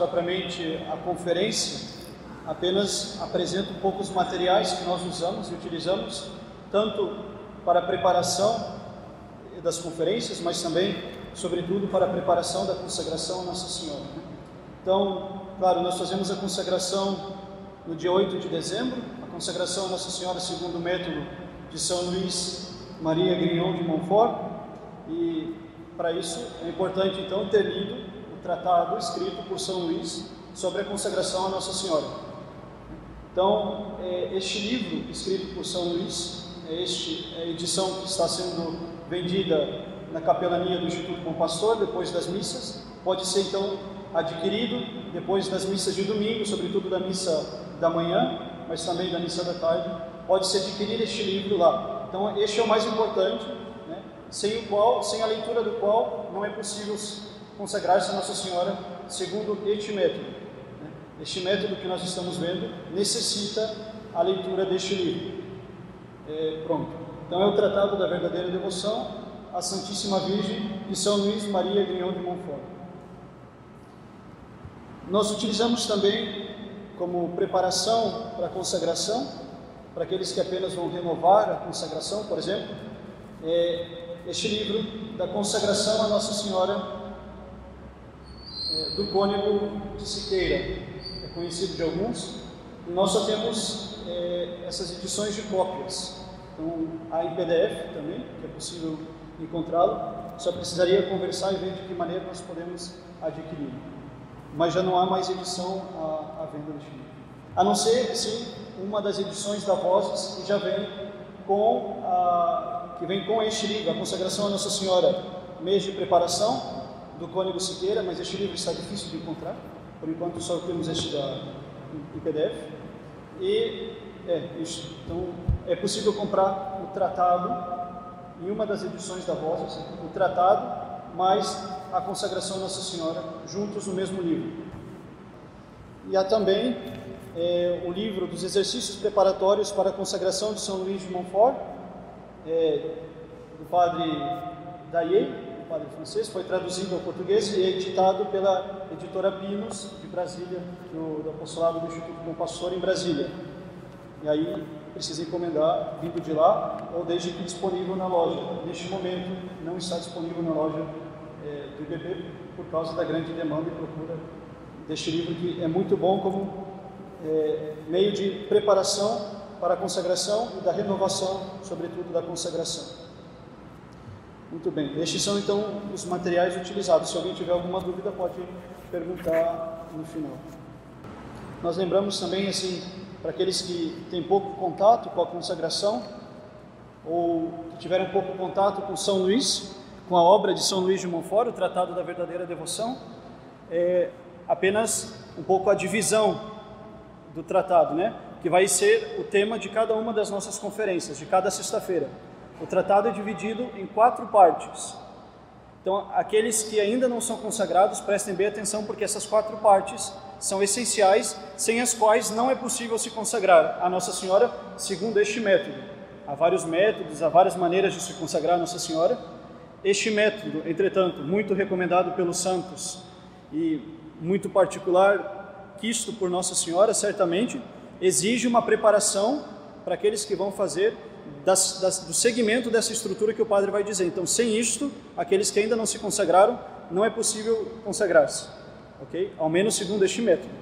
propriamente a conferência, apenas apresento um pouco os materiais que nós usamos e utilizamos, tanto para a preparação das conferências, mas também, sobretudo, para a preparação da consagração a Nossa Senhora. Então, claro, nós fazemos a consagração no dia 8 de dezembro, a consagração a Nossa Senhora segundo o método de São Luís Maria Grignon de Montfort, e para isso é importante então ter lido tratado escrito por São Luís sobre a consagração a Nossa Senhora. Então, é, este livro escrito por São Luís, é, este, é a edição que está sendo vendida na capelania do Instituto Bom Pastor depois das missas, pode ser então adquirido depois das missas de domingo, sobretudo da missa da manhã, mas também da missa da tarde, pode-se adquirir este livro lá. Então, este é o mais importante, né? sem o qual, sem a leitura do qual, não é possível consagrar-se a Nossa Senhora segundo este método. Né? Este método que nós estamos vendo necessita a leitura deste livro. É, pronto. Então, é o Tratado da Verdadeira Devoção à Santíssima Virgem de São Luís Maria Grignon de Montfort. Nós utilizamos também como preparação para a consagração, para aqueles que apenas vão renovar a consagração, por exemplo, é este livro da consagração a Nossa Senhora do Cônego de Siqueira, é conhecido de alguns, e nós só temos é, essas edições de cópias, então há em PDF também, que é possível encontrá-lo, só precisaria conversar e ver de que maneira nós podemos adquirir. Mas já não há mais edição à, à venda deste livro. A não ser, sim, uma das edições da Vozes que já vem com a, que vem com este livro, a consagração a Nossa Senhora, mês de preparação do Cônego Siqueira, mas este livro está difícil de encontrar. Por enquanto só temos este da, em PDF. E é isso. Então é possível comprar o tratado em uma das edições da Vozes, o tratado mais a consagração Nossa Senhora, juntos no mesmo livro. E há também é, o livro dos exercícios preparatórios para a consagração de São Luís de Montfort, é, do padre o padre foi traduzido ao português e editado pela editora Pinos, de Brasília, do, do Apostolado do Instituto Bom Pastor, em Brasília. E aí precisa encomendar vindo de lá ou desde que disponível na loja. Neste momento não está disponível na loja é, do IBB por causa da grande demanda e procura deste livro que é muito bom como é, meio de preparação para a consagração e da renovação, sobretudo da consagração. Muito bem, estes são então os materiais utilizados. Se alguém tiver alguma dúvida, pode perguntar no final. Nós lembramos também, assim, para aqueles que têm pouco contato com a consagração, ou que tiveram pouco contato com São Luís, com a obra de São Luís de Montfort, o Tratado da Verdadeira Devoção, é apenas um pouco a divisão do tratado, né? que vai ser o tema de cada uma das nossas conferências, de cada sexta-feira. O tratado é dividido em quatro partes. Então, aqueles que ainda não são consagrados, prestem bem atenção, porque essas quatro partes são essenciais, sem as quais não é possível se consagrar a Nossa Senhora segundo este método. Há vários métodos, há várias maneiras de se consagrar a Nossa Senhora, este método, entretanto, muito recomendado pelos santos e muito particular, quisto por Nossa Senhora, certamente, exige uma preparação para aqueles que vão fazer das, das, do segmento dessa estrutura que o padre vai dizer. Então, sem isto, aqueles que ainda não se consagraram, não é possível consagrar-se, ok? Ao menos segundo este método.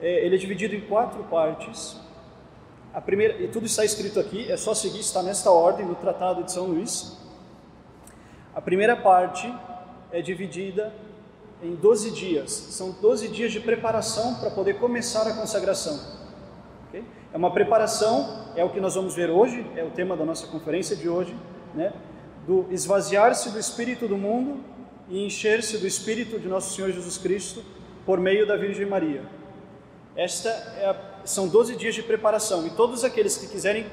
É, ele é dividido em quatro partes. A primeira, e tudo está escrito aqui, é só seguir, está nesta ordem no Tratado de São Luís. A primeira parte é dividida em 12 dias. São 12 dias de preparação para poder começar a consagração. É uma preparação, é o que nós vamos ver hoje, é o tema da nossa conferência de hoje, né? do esvaziar-se do espírito do mundo e encher-se do espírito de nosso Senhor Jesus Cristo por meio da Virgem Maria. Esta é a, são 12 dias de preparação e todos aqueles que quiserem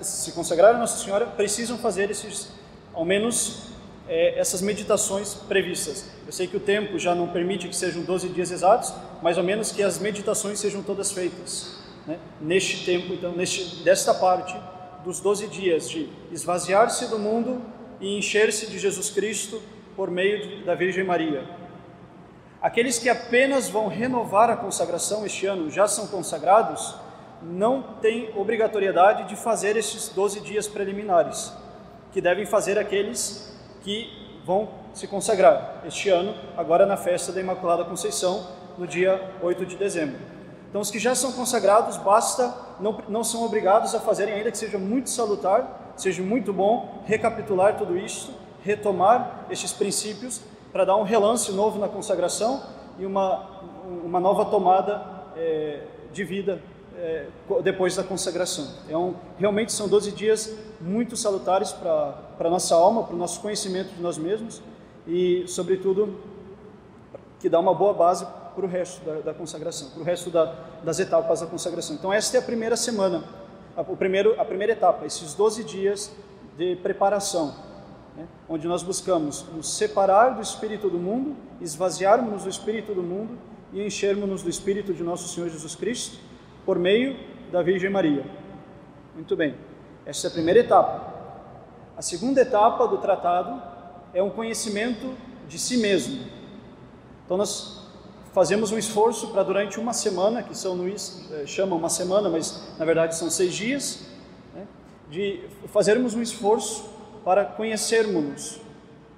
se consagrar a Nossa Senhora precisam fazer esses ao menos é, essas meditações previstas. Eu sei que o tempo já não permite que sejam 12 dias exatos, mais ou menos que as meditações sejam todas feitas né? neste tempo, então, neste, desta parte dos 12 dias de esvaziar-se do mundo e encher-se de Jesus Cristo por meio de, da Virgem Maria. Aqueles que apenas vão renovar a consagração este ano, já são consagrados, não têm obrigatoriedade de fazer estes 12 dias preliminares, que devem fazer aqueles que vão se consagrar este ano, agora na festa da Imaculada Conceição, no dia 8 de dezembro. Então, os que já são consagrados, basta, não, não são obrigados a fazerem, ainda que seja muito salutar, seja muito bom, recapitular tudo isso, retomar estes princípios para dar um relance novo na consagração e uma, uma nova tomada é, de vida é, depois da consagração. É um, realmente são 12 dias muito salutares para a nossa alma, para o nosso conhecimento de nós mesmos e, sobretudo, que dá uma boa base para o resto da, da consagração, para o resto da, das etapas da consagração. Então, esta é a primeira semana, a, o primeiro, a primeira etapa, esses 12 dias de preparação, né, onde nós buscamos nos separar do espírito do mundo, esvaziarmos do espírito do mundo e enchermos-nos do espírito de nosso Senhor Jesus Cristo por meio da Virgem Maria. Muito bem, esta é a primeira etapa. A segunda etapa do tratado é um conhecimento de si mesmo. Então nós fazemos um esforço para durante uma semana, que São Luís eh, chama uma semana, mas na verdade são seis dias, né, de fazermos um esforço para conhecermos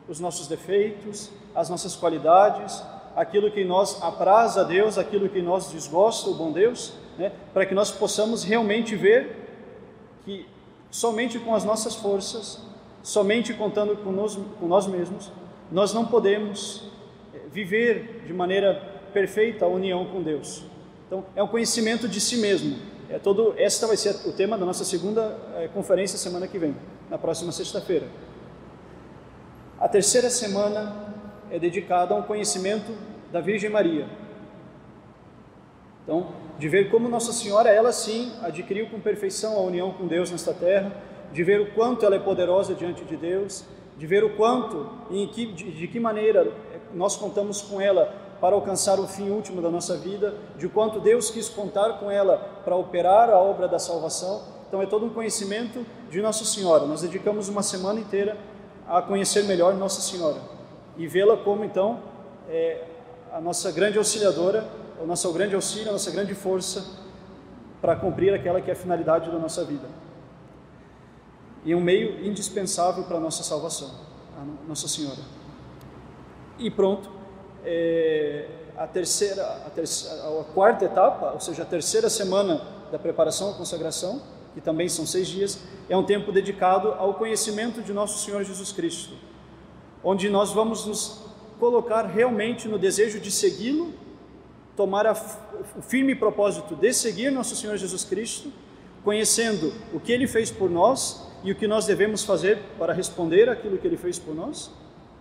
os nossos defeitos, as nossas qualidades, aquilo que nós apraz a Deus, aquilo que nós desgosta o bom Deus, né, para que nós possamos realmente ver que somente com as nossas forças, somente contando com nós, com nós mesmos, nós não podemos eh, viver de maneira perfeita união com Deus. Então, é um conhecimento de si mesmo. É todo, esta vai ser o tema da nossa segunda é, conferência semana que vem, na próxima sexta-feira. A terceira semana é dedicada a um conhecimento da Virgem Maria. Então, de ver como Nossa Senhora, ela sim, adquiriu com perfeição a união com Deus nesta terra, de ver o quanto ela é poderosa diante de Deus, de ver o quanto e que, de, de que maneira nós contamos com ela para alcançar o fim último da nossa vida, de quanto Deus quis contar com ela para operar a obra da salvação. Então é todo um conhecimento de Nossa Senhora. Nós dedicamos uma semana inteira a conhecer melhor Nossa Senhora e vê-la como então é, a nossa grande auxiliadora o nosso grande auxílio, a nossa grande força para cumprir aquela que é a finalidade da nossa vida. E um meio indispensável para a nossa salvação, a Nossa Senhora. E pronto, é, a terceira, a terceira, a quarta etapa, ou seja, a terceira semana da preparação à consagração, que também são seis dias, é um tempo dedicado ao conhecimento de nosso Senhor Jesus Cristo, onde nós vamos nos colocar realmente no desejo de segui-lo tomar a, o firme propósito de seguir nosso Senhor Jesus Cristo, conhecendo o que Ele fez por nós e o que nós devemos fazer para responder aquilo que Ele fez por nós,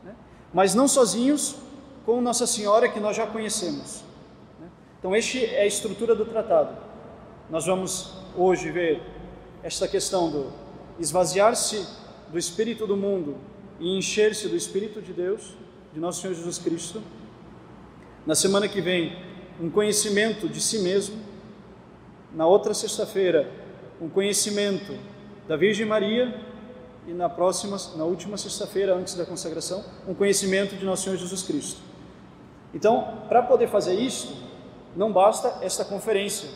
né? mas não sozinhos, com Nossa Senhora que nós já conhecemos. Né? Então, esta é a estrutura do tratado. Nós vamos hoje ver esta questão do esvaziar-se do espírito do mundo e encher-se do espírito de Deus, de nosso Senhor Jesus Cristo. Na semana que vem, um conhecimento de si mesmo. Na outra sexta-feira, um conhecimento da Virgem Maria e na próxima, na última sexta-feira antes da consagração, um conhecimento de nosso Senhor Jesus Cristo. Então, para poder fazer isso, não basta esta conferência.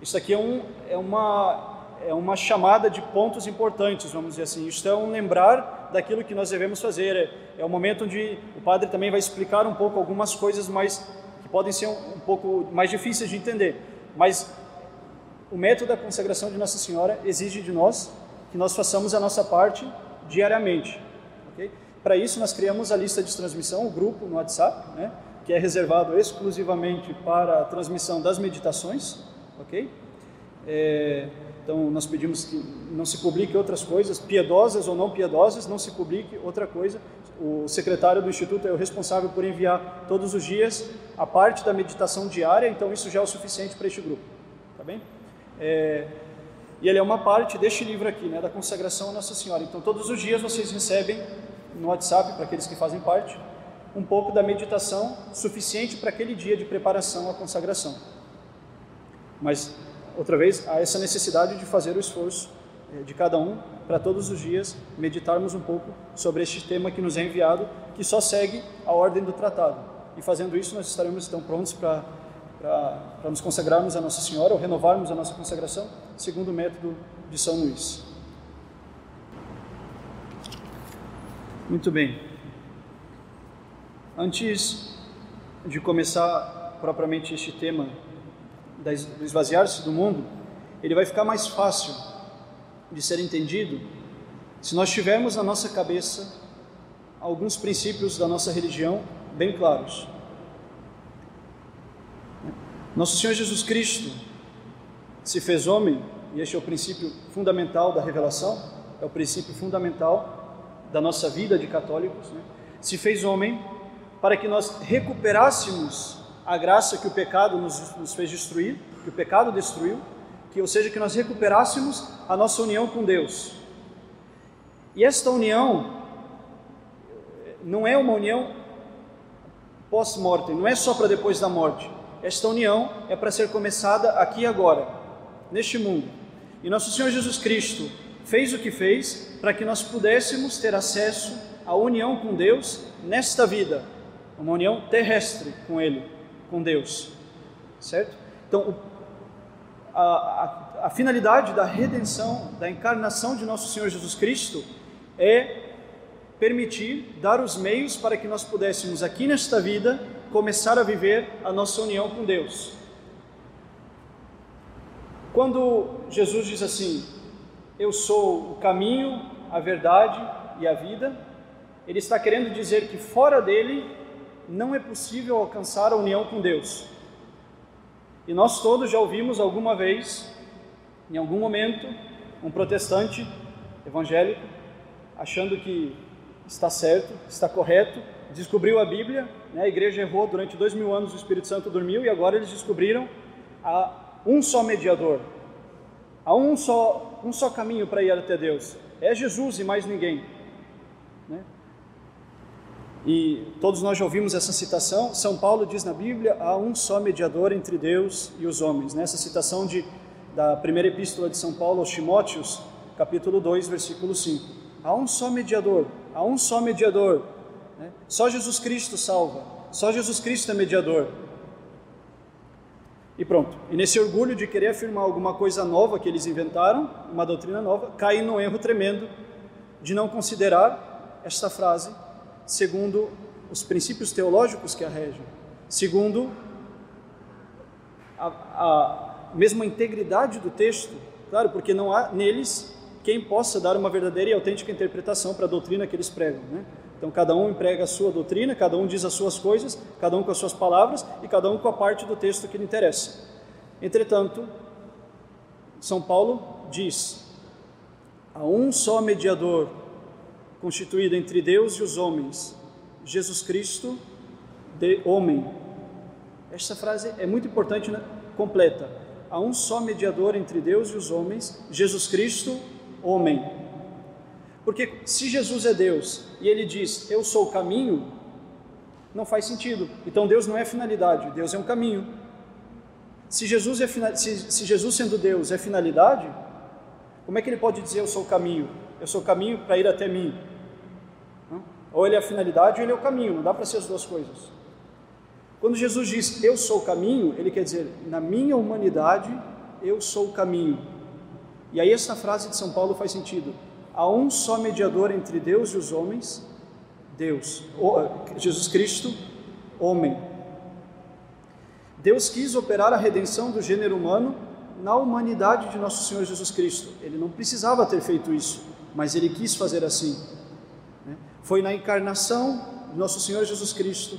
Isso aqui é, um, é, uma, é uma chamada de pontos importantes, vamos dizer assim. Isto é um lembrar daquilo que nós devemos fazer. É, é o momento onde o padre também vai explicar um pouco algumas coisas mais que podem ser um, um pouco mais difíceis de entender, mas o método da consagração de Nossa Senhora exige de nós que nós façamos a nossa parte diariamente. Okay? Para isso, nós criamos a lista de transmissão, o grupo no WhatsApp, né, que é reservado exclusivamente para a transmissão das meditações. ok? É, então, nós pedimos que não se publique outras coisas, piedosas ou não piedosas, não se publique outra coisa, o secretário do Instituto é o responsável por enviar todos os dias a parte da meditação diária, então isso já é o suficiente para este grupo, tá bem? É, e ele é uma parte deste livro aqui, né, da consagração a Nossa Senhora. Então todos os dias vocês recebem no WhatsApp, para aqueles que fazem parte, um pouco da meditação suficiente para aquele dia de preparação à consagração. Mas, outra vez, há essa necessidade de fazer o esforço é, de cada um para todos os dias meditarmos um pouco sobre este tema que nos é enviado, que só segue a ordem do tratado. e fazendo isso nós estaremos então prontos para para nos consagrarmos a Nossa Senhora ou renovarmos a nossa consagração segundo o método de São Luís. Muito bem. Antes de começar propriamente este tema do esvaziar-se do mundo, ele vai ficar mais fácil de ser entendido se nós tivermos na nossa cabeça alguns princípios da nossa religião bem claros. Nosso Senhor Jesus Cristo se fez homem, e este é o princípio fundamental da revelação, é o princípio fundamental da nossa vida de católicos. Né? Se fez homem para que nós recuperássemos a graça que o pecado nos, nos fez destruir, que o pecado destruiu, que ou seja, que nós recuperássemos a nossa união com Deus. E esta união não é uma união pós-mortem, não é só para depois da morte. Esta união é para ser começada aqui e agora, neste mundo. E nosso Senhor Jesus Cristo fez o que fez para que nós pudéssemos ter acesso à união com Deus nesta vida, uma união terrestre com Ele, com Deus, certo? Então, a, a, a finalidade da redenção, da encarnação de nosso Senhor Jesus Cristo é permitir, dar os meios para que nós pudéssemos aqui nesta vida começar a viver a nossa união com Deus. Quando Jesus diz assim: Eu sou o caminho, a verdade e a vida, ele está querendo dizer que fora dele não é possível alcançar a união com Deus. E nós todos já ouvimos alguma vez, em algum momento, um protestante evangélico achando que está certo, está correto, descobriu a Bíblia, né? a igreja errou durante dois mil anos, o Espírito Santo dormiu e agora eles descobriram a um só mediador, há um só, um só caminho para ir até Deus, é Jesus e mais ninguém. Né? E todos nós já ouvimos essa citação. São Paulo diz na Bíblia: há um só mediador entre Deus e os homens. Nessa né? citação de, da primeira epístola de São Paulo aos Timóteos, capítulo 2, versículo 5. Há um só mediador, há um só mediador né? Só Jesus Cristo salva, só Jesus Cristo é mediador. E pronto. E nesse orgulho de querer afirmar alguma coisa nova que eles inventaram, uma doutrina nova, caem num erro tremendo de não considerar esta frase segundo os princípios teológicos que a regem, segundo a, a mesma integridade do texto, claro, porque não há neles quem possa dar uma verdadeira e autêntica interpretação para a doutrina que eles pregam, né? Então, cada um emprega a sua doutrina, cada um diz as suas coisas, cada um com as suas palavras e cada um com a parte do texto que lhe interessa. Entretanto, São Paulo diz: há um só mediador constituído entre Deus e os homens, Jesus Cristo, de homem. Esta frase é muito importante, né? completa. Há um só mediador entre Deus e os homens, Jesus Cristo, homem. Porque se Jesus é Deus e ele diz, eu sou o caminho, não faz sentido. Então Deus não é finalidade, Deus é um caminho. Se Jesus, é, se, se Jesus sendo Deus é finalidade, como é que ele pode dizer eu sou o caminho? Eu sou o caminho para ir até mim. Ou ele é a finalidade ou ele é o caminho, não dá para ser as duas coisas. Quando Jesus diz eu sou o caminho, ele quer dizer na minha humanidade eu sou o caminho. E aí essa frase de São Paulo faz sentido há um só mediador entre Deus e os homens, Deus, Jesus Cristo, homem. Deus quis operar a redenção do gênero humano na humanidade de nosso Senhor Jesus Cristo. Ele não precisava ter feito isso, mas ele quis fazer assim. Né? Foi na encarnação de nosso Senhor Jesus Cristo,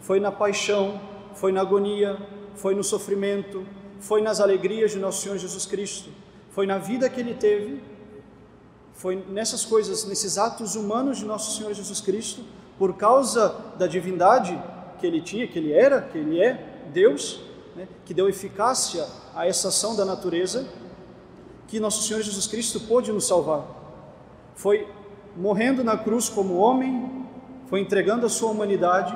foi na paixão, foi na agonia, foi no sofrimento, foi nas alegrias de nosso Senhor Jesus Cristo, foi na vida que ele teve foi nessas coisas, nesses atos humanos de nosso Senhor Jesus Cristo, por causa da divindade que ele tinha, que ele era, que ele é Deus, né, que deu eficácia a essa ação da natureza, que nosso Senhor Jesus Cristo pôde nos salvar. Foi morrendo na cruz como homem, foi entregando a sua humanidade,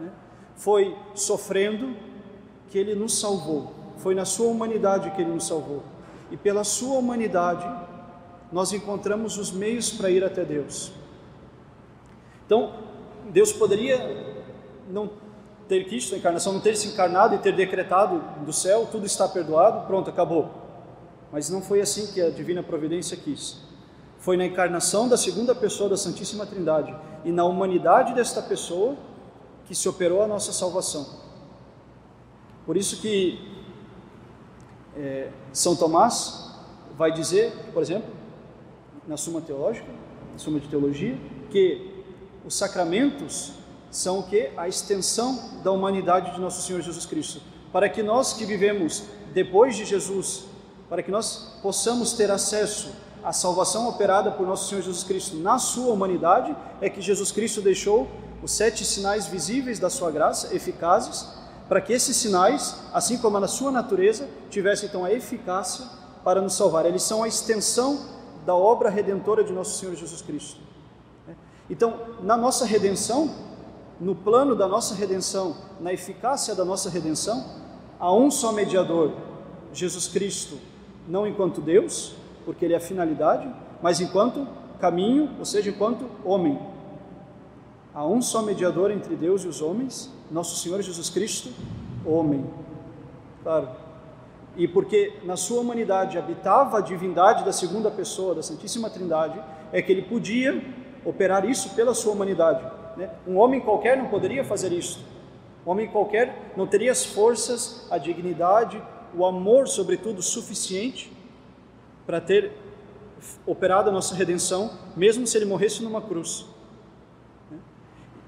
né, foi sofrendo que ele nos salvou. Foi na sua humanidade que ele nos salvou. E pela sua humanidade, nós encontramos os meios para ir até Deus. Então, Deus poderia não ter Cristo, a encarnação, não ter se encarnado e ter decretado do céu, tudo está perdoado, pronto, acabou. Mas não foi assim que a divina providência quis. Foi na encarnação da segunda pessoa da Santíssima Trindade e na humanidade desta pessoa que se operou a nossa salvação. Por isso que é, São Tomás vai dizer, por exemplo, na Suma Teológica, na Suma de Teologia, que os sacramentos são o que? A extensão da humanidade de nosso Senhor Jesus Cristo. Para que nós que vivemos depois de Jesus, para que nós possamos ter acesso à salvação operada por nosso Senhor Jesus Cristo na sua humanidade, é que Jesus Cristo deixou os sete sinais visíveis da sua graça, eficazes, para que esses sinais, assim como na sua natureza, tivessem então a eficácia para nos salvar. Eles são a extensão da obra redentora de nosso Senhor Jesus Cristo. Então, na nossa redenção, no plano da nossa redenção, na eficácia da nossa redenção, há um só mediador, Jesus Cristo, não enquanto Deus, porque ele é a finalidade, mas enquanto caminho, ou seja, enquanto homem. Há um só mediador entre Deus e os homens, nosso Senhor Jesus Cristo, homem. Claro. E porque na sua humanidade habitava a divindade da segunda pessoa da Santíssima Trindade, é que ele podia operar isso pela sua humanidade né? Um homem qualquer não poderia fazer isso. Um homem qualquer não teria as forças, a dignidade, o amor, sobretudo, suficiente para ter operado a nossa redenção, mesmo se ele morresse numa cruz. Né?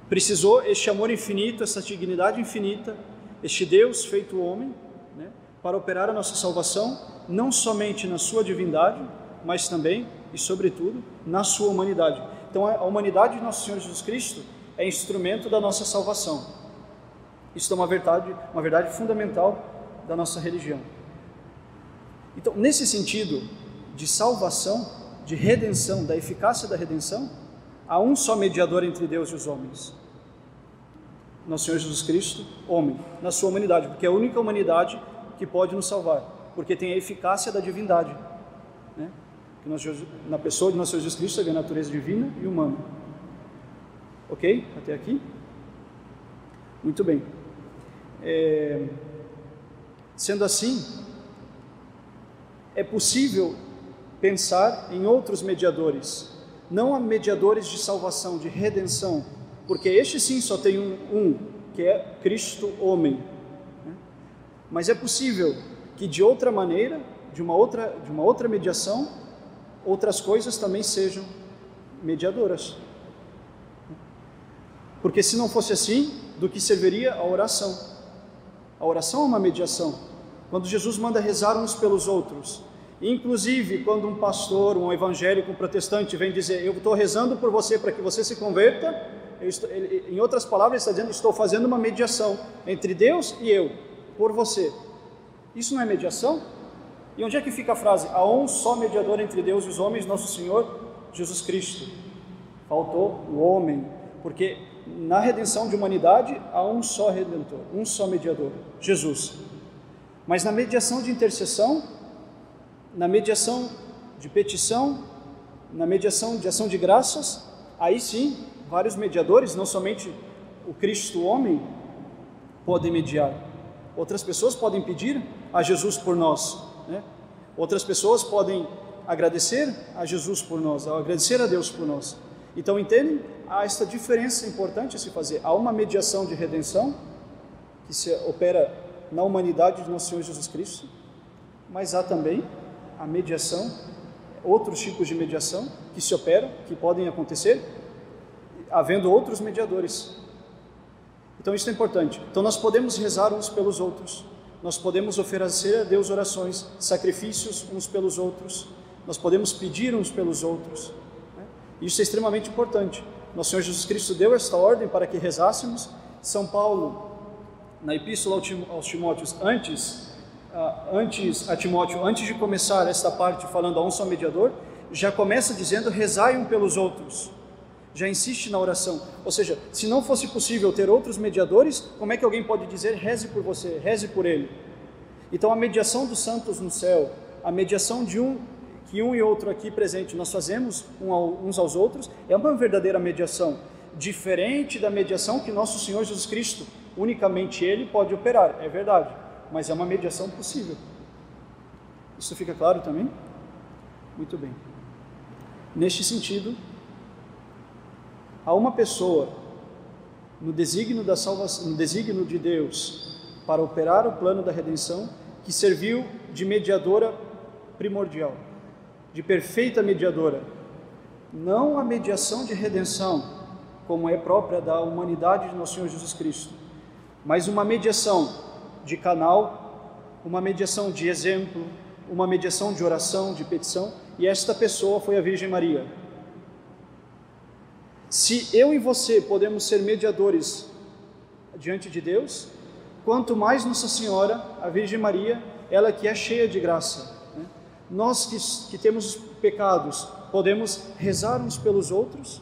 Precisou este amor infinito, essa dignidade infinita, este Deus feito homem? Para operar a nossa salvação, não somente na sua divindade, mas também e, sobretudo, na sua humanidade. Então, a humanidade de nosso Senhor Jesus Cristo é instrumento da nossa salvação. Isso é uma verdade, uma verdade fundamental da nossa religião. Então, nesse sentido de salvação, de redenção, da eficácia da redenção, há um só mediador entre Deus e os homens. Nosso Senhor Jesus Cristo, homem, na sua humanidade, porque é a única humanidade que pode nos salvar, porque tem a eficácia da divindade. Né? Que nós, na pessoa de nosso Jesus Cristo, é a natureza divina e humana. Ok? Até aqui? Muito bem. É, sendo assim, é possível pensar em outros mediadores, não a mediadores de salvação, de redenção, porque este sim só tem um, um que é Cristo homem. Mas é possível que de outra maneira, de uma outra, de uma outra mediação, outras coisas também sejam mediadoras. Porque se não fosse assim, do que serviria a oração? A oração é uma mediação. Quando Jesus manda rezar uns pelos outros, inclusive quando um pastor, um evangélico, um protestante vem dizer: Eu estou rezando por você para que você se converta, estou, ele, em outras palavras, ele está dizendo: Estou fazendo uma mediação entre Deus e eu, por você. Isso não é mediação? E onde é que fica a frase? Há um só mediador entre Deus e os homens, nosso Senhor Jesus Cristo. Faltou o homem, porque na redenção de humanidade há um só redentor, um só mediador, Jesus. Mas na mediação de intercessão, na mediação de petição, na mediação de ação de graças, aí sim, vários mediadores, não somente o Cristo homem, podem mediar. Outras pessoas podem pedir a Jesus por nós, né? Outras pessoas podem agradecer a Jesus por nós, agradecer a Deus por nós. Então, entendem? Há esta diferença importante a se fazer. Há uma mediação de redenção que se opera na humanidade de nosso Senhor Jesus Cristo, mas há também a mediação, outros tipos de mediação que se operam, que podem acontecer, havendo outros mediadores. Então, isso é importante. Então, nós podemos rezar uns pelos outros, nós podemos oferecer a Deus orações, sacrifícios uns pelos outros, nós podemos pedir uns pelos outros. Isso é extremamente importante. Nosso Senhor Jesus Cristo deu esta ordem para que rezássemos. São Paulo, na Epístola aos Timóteos, antes, uh, antes a Timóteo, antes de começar esta parte falando a um só mediador, já começa dizendo: rezai um pelos outros. Já insiste na oração. Ou seja, se não fosse possível ter outros mediadores, como é que alguém pode dizer reze por você, reze por ele? Então a mediação dos santos no céu, a mediação de um que um e outro aqui presente nós fazemos uns aos outros, é uma verdadeira mediação, diferente da mediação que nosso Senhor Jesus Cristo unicamente Ele pode operar, é verdade, mas é uma mediação possível. Isso fica claro também? Muito bem. Neste sentido, há uma pessoa no desígnio da salvação, no desígnio de Deus para operar o plano da redenção que serviu de mediadora primordial, de perfeita mediadora. Não a mediação de redenção, como é própria da humanidade de nosso Senhor Jesus Cristo, mas uma mediação de canal, uma mediação de exemplo, uma mediação de oração, de petição, e esta pessoa foi a Virgem Maria. Se eu e você podemos ser mediadores diante de Deus, quanto mais Nossa Senhora, a Virgem Maria, ela que é cheia de graça. Né? Nós que, que temos pecados, podemos rezar uns pelos outros,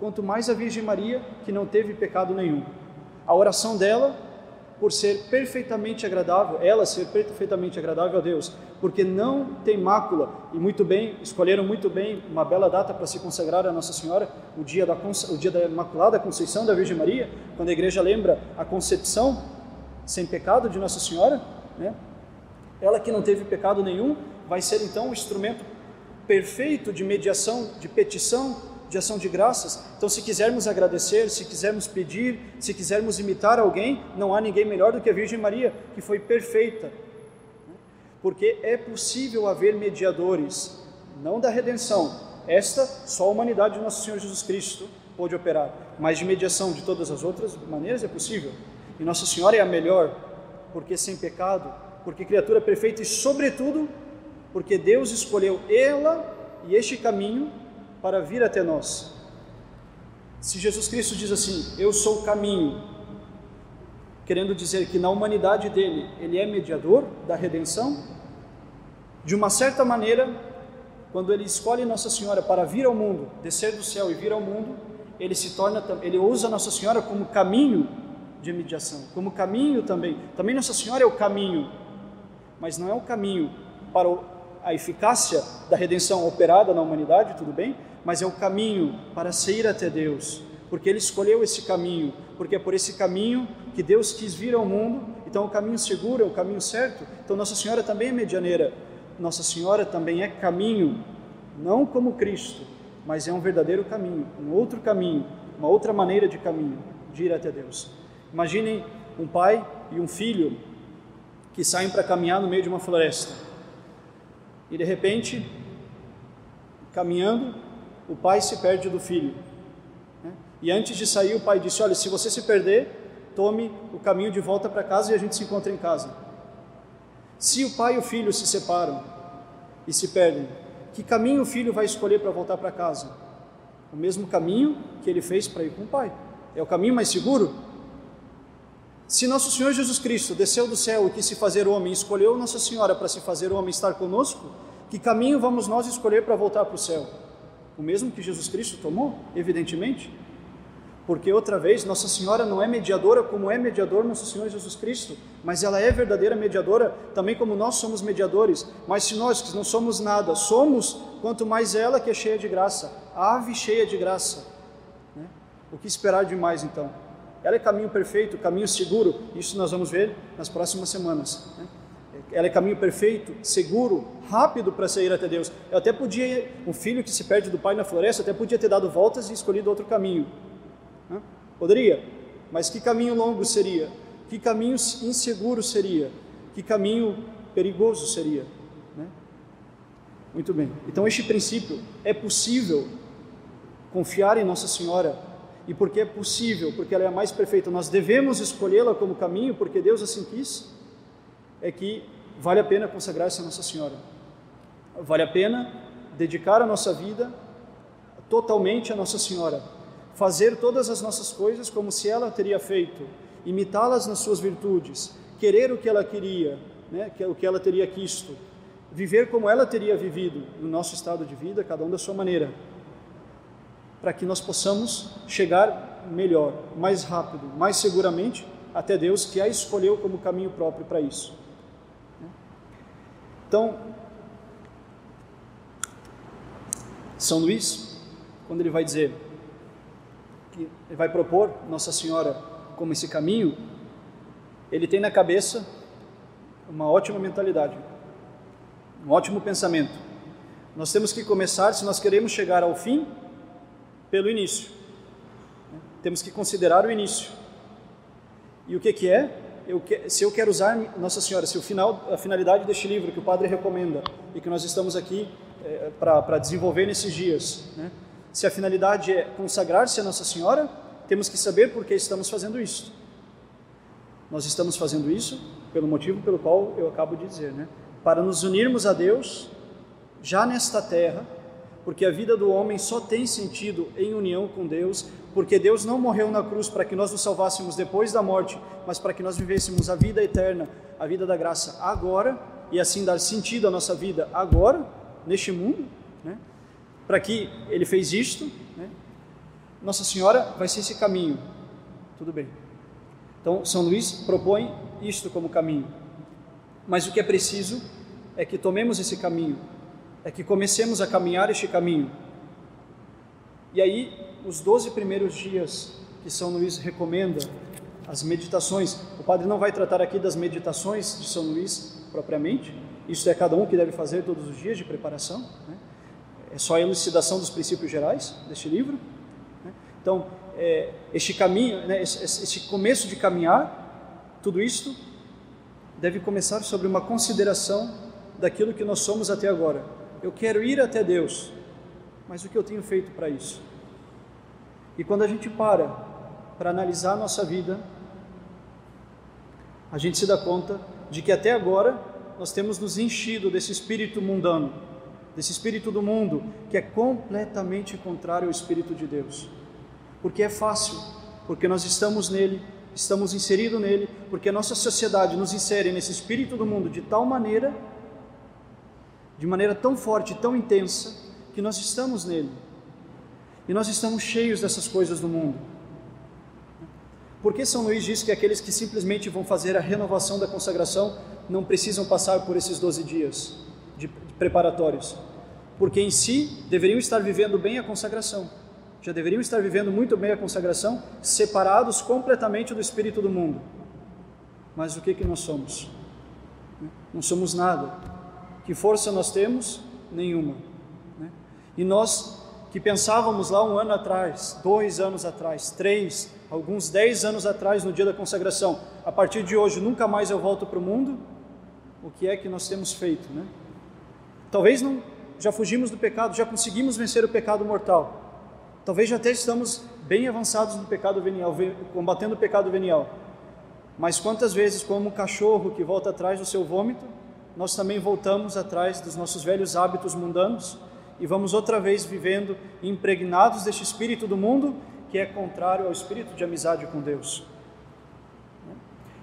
quanto mais a Virgem Maria, que não teve pecado nenhum. A oração dela por ser perfeitamente agradável, ela ser perfeitamente agradável a Deus, porque não tem mácula, e muito bem, escolheram muito bem uma bela data para se consagrar a Nossa Senhora, o dia da, o dia da Imaculada Conceição da Virgem Maria, quando a igreja lembra a concepção sem pecado de Nossa Senhora, né? ela que não teve pecado nenhum, vai ser então o instrumento perfeito de mediação, de petição de ação de graças. Então, se quisermos agradecer, se quisermos pedir, se quisermos imitar alguém, não há ninguém melhor do que a Virgem Maria, que foi perfeita. Porque é possível haver mediadores, não da redenção, esta só a humanidade de Nosso Senhor Jesus Cristo pode operar, mas de mediação de todas as outras maneiras é possível. E Nossa Senhora é a melhor, porque sem pecado, porque criatura perfeita e, sobretudo, porque Deus escolheu ela e este caminho para vir até nós. Se Jesus Cristo diz assim: Eu sou o caminho, querendo dizer que na humanidade dele ele é mediador da redenção, de uma certa maneira, quando ele escolhe Nossa Senhora para vir ao mundo, descer do céu e vir ao mundo, ele se torna, ele usa Nossa Senhora como caminho de mediação, como caminho também. Também Nossa Senhora é o caminho, mas não é o caminho para a eficácia da redenção operada na humanidade, tudo bem? Mas é o caminho para sair até Deus, porque Ele escolheu esse caminho, porque é por esse caminho que Deus quis vir ao mundo, então o caminho seguro é o caminho certo. Então Nossa Senhora também é medianeira, Nossa Senhora também é caminho, não como Cristo, mas é um verdadeiro caminho, um outro caminho, uma outra maneira de caminho, de ir até Deus. Imaginem um pai e um filho que saem para caminhar no meio de uma floresta. E de repente, caminhando, o pai se perde do filho. Né? E antes de sair, o pai disse: Olha, se você se perder, tome o caminho de volta para casa e a gente se encontra em casa. Se o pai e o filho se separam e se perdem, que caminho o filho vai escolher para voltar para casa? O mesmo caminho que ele fez para ir com o pai. É o caminho mais seguro? Se nosso Senhor Jesus Cristo desceu do céu e quis se fazer homem, escolheu Nossa Senhora para se fazer homem estar conosco, que caminho vamos nós escolher para voltar para o céu? O mesmo que Jesus Cristo tomou, evidentemente. Porque outra vez, Nossa Senhora não é mediadora como é mediador Nosso Senhor Jesus Cristo, mas ela é verdadeira mediadora também como nós somos mediadores. Mas se nós que não somos nada, somos, quanto mais ela que é cheia de graça, a ave cheia de graça. Né? O que esperar de mais então? Ela é caminho perfeito, caminho seguro, isso nós vamos ver nas próximas semanas. Né? Ela é caminho perfeito, seguro, rápido para sair até Deus. Eu até podia, um filho que se perde do pai na floresta, até podia ter dado voltas e escolhido outro caminho. Poderia, mas que caminho longo seria? Que caminho inseguro seria? Que caminho perigoso seria? Né? Muito bem. Então, este princípio é possível confiar em Nossa Senhora. E porque é possível, porque ela é a mais perfeita, nós devemos escolhê-la como caminho, porque Deus assim quis, é que vale a pena consagrar-se a Nossa Senhora. Vale a pena dedicar a nossa vida totalmente a Nossa Senhora, fazer todas as nossas coisas como se ela teria feito, imitá-las nas suas virtudes, querer o que ela queria, né, é o que ela teria quisto, viver como ela teria vivido no nosso estado de vida, cada um da sua maneira, para que nós possamos chegar melhor, mais rápido, mais seguramente até Deus que a escolheu como caminho próprio para isso. Então, São Luís, quando ele vai dizer que ele vai propor Nossa Senhora como esse caminho, ele tem na cabeça uma ótima mentalidade, um ótimo pensamento. Nós temos que começar, se nós queremos chegar ao fim, pelo início. Temos que considerar o início. E o que, que é? Eu que, se eu quero usar Nossa Senhora, se o final, a finalidade deste livro que o Padre recomenda e que nós estamos aqui é, para desenvolver nesses dias, né? se a finalidade é consagrar-se a Nossa Senhora, temos que saber por que estamos fazendo isso. Nós estamos fazendo isso pelo motivo pelo qual eu acabo de dizer, né? Para nos unirmos a Deus já nesta terra, porque a vida do homem só tem sentido em união com Deus, porque Deus não morreu na cruz para que nós nos salvássemos depois da morte, mas para que nós vivêssemos a vida eterna, a vida da graça agora e assim dar sentido à nossa vida agora, neste mundo, né? Para que ele fez isto, né? Nossa Senhora vai ser esse caminho. Tudo bem. Então, São Luís propõe isto como caminho. Mas o que é preciso é que tomemos esse caminho, é que comecemos a caminhar este caminho. E aí, os doze primeiros dias que São Luís recomenda, as meditações, o padre não vai tratar aqui das meditações de São Luís propriamente, isso é cada um que deve fazer todos os dias de preparação, né? é só a elucidação dos princípios gerais deste livro. Né? Então, é, este caminho, né, esse, esse começo de caminhar, tudo isto deve começar sobre uma consideração daquilo que nós somos até agora. Eu quero ir até Deus, mas o que eu tenho feito para isso? E quando a gente para para analisar a nossa vida, a gente se dá conta de que até agora nós temos nos enchido desse espírito mundano, desse espírito do mundo, que é completamente contrário ao espírito de Deus. Porque é fácil, porque nós estamos nele, estamos inseridos nele, porque a nossa sociedade nos insere nesse espírito do mundo de tal maneira, de maneira tão forte, tão intensa, que nós estamos nele. E nós estamos cheios dessas coisas do mundo. Por que São Luís diz que aqueles que simplesmente vão fazer a renovação da consagração não precisam passar por esses 12 dias de preparatórios? Porque em si deveriam estar vivendo bem a consagração já deveriam estar vivendo muito bem a consagração, separados completamente do espírito do mundo. Mas o que que nós somos? Não somos nada. Que força nós temos? Nenhuma. E nós que pensávamos lá um ano atrás, dois anos atrás, três, alguns dez anos atrás, no dia da consagração, a partir de hoje nunca mais eu volto para o mundo, o que é que nós temos feito, né? Talvez não, já fugimos do pecado, já conseguimos vencer o pecado mortal, Talvez já até estamos bem avançados no pecado venial, combatendo o pecado venial. Mas quantas vezes, como um cachorro que volta atrás do seu vômito, nós também voltamos atrás dos nossos velhos hábitos mundanos e vamos outra vez vivendo impregnados deste espírito do mundo que é contrário ao espírito de amizade com Deus.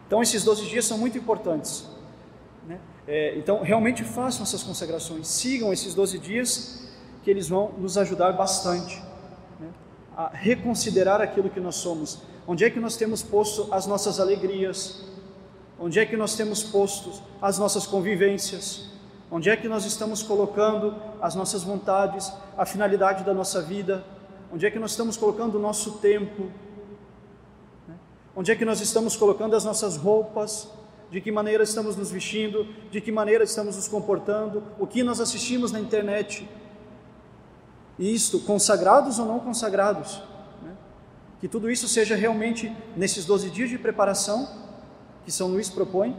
Então, esses 12 dias são muito importantes. Né? É, então, realmente façam essas consagrações, sigam esses 12 dias, que eles vão nos ajudar bastante a reconsiderar aquilo que nós somos. Onde é que nós temos posto as nossas alegrias? Onde é que nós temos posto as nossas convivências? Onde é que nós estamos colocando as nossas vontades, a finalidade da nossa vida? Onde é que nós estamos colocando o nosso tempo? Né? Onde é que nós estamos colocando as nossas roupas? De que maneira estamos nos vestindo? De que maneira estamos nos comportando? O que nós assistimos na internet? isto, consagrados ou não consagrados. Né? Que tudo isso seja realmente, nesses 12 dias de preparação, que São Luís propõe,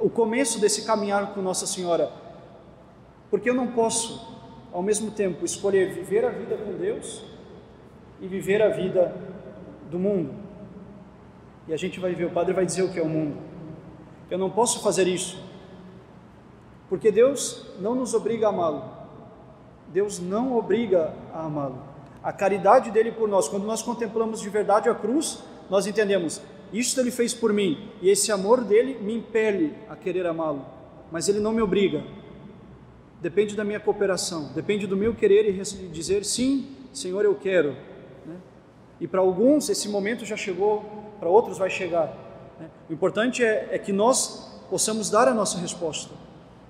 o começo desse caminhar com Nossa Senhora. Porque eu não posso, ao mesmo tempo, escolher viver a vida com Deus e viver a vida do mundo. E a gente vai ver, o Padre vai dizer o que é o mundo. Eu não posso fazer isso, porque Deus não nos obriga a amá-lo. Deus não obriga a amá-lo. A caridade dele por nós, quando nós contemplamos de verdade a cruz, nós entendemos, isto ele fez por mim, e esse amor dele me impele a querer amá-lo, mas ele não me obriga. Depende da minha cooperação, depende do meu querer e dizer sim, Senhor, eu quero. Né? E para alguns esse momento já chegou, para outros vai chegar. Né? O importante é, é que nós possamos dar a nossa resposta.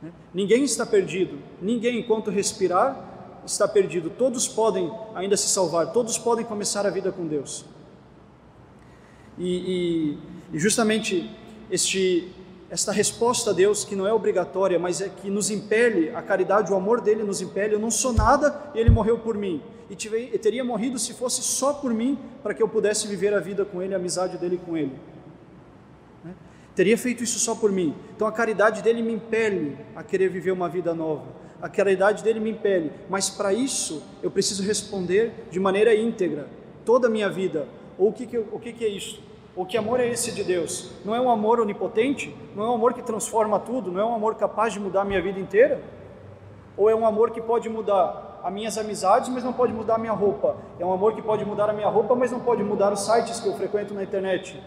Né? Ninguém está perdido, ninguém, enquanto respirar, está perdido, todos podem ainda se salvar, todos podem começar a vida com Deus. E, e, e justamente este, esta resposta a Deus que não é obrigatória, mas é que nos impele, a caridade, o amor dele nos impele. Eu não sou nada e ele morreu por mim. E tive, teria morrido se fosse só por mim, para que eu pudesse viver a vida com ele, a amizade dele com ele. Né? Teria feito isso só por mim. Então a caridade dele me impele a querer viver uma vida nova a caridade dele me impele, mas para isso eu preciso responder de maneira íntegra, toda a minha vida. Ou o que, que, o que, que é isso? O que amor é esse de Deus? Não é um amor onipotente? Não é um amor que transforma tudo? Não é um amor capaz de mudar a minha vida inteira? Ou é um amor que pode mudar as minhas amizades, mas não pode mudar a minha roupa? É um amor que pode mudar a minha roupa, mas não pode mudar os sites que eu frequento na internet?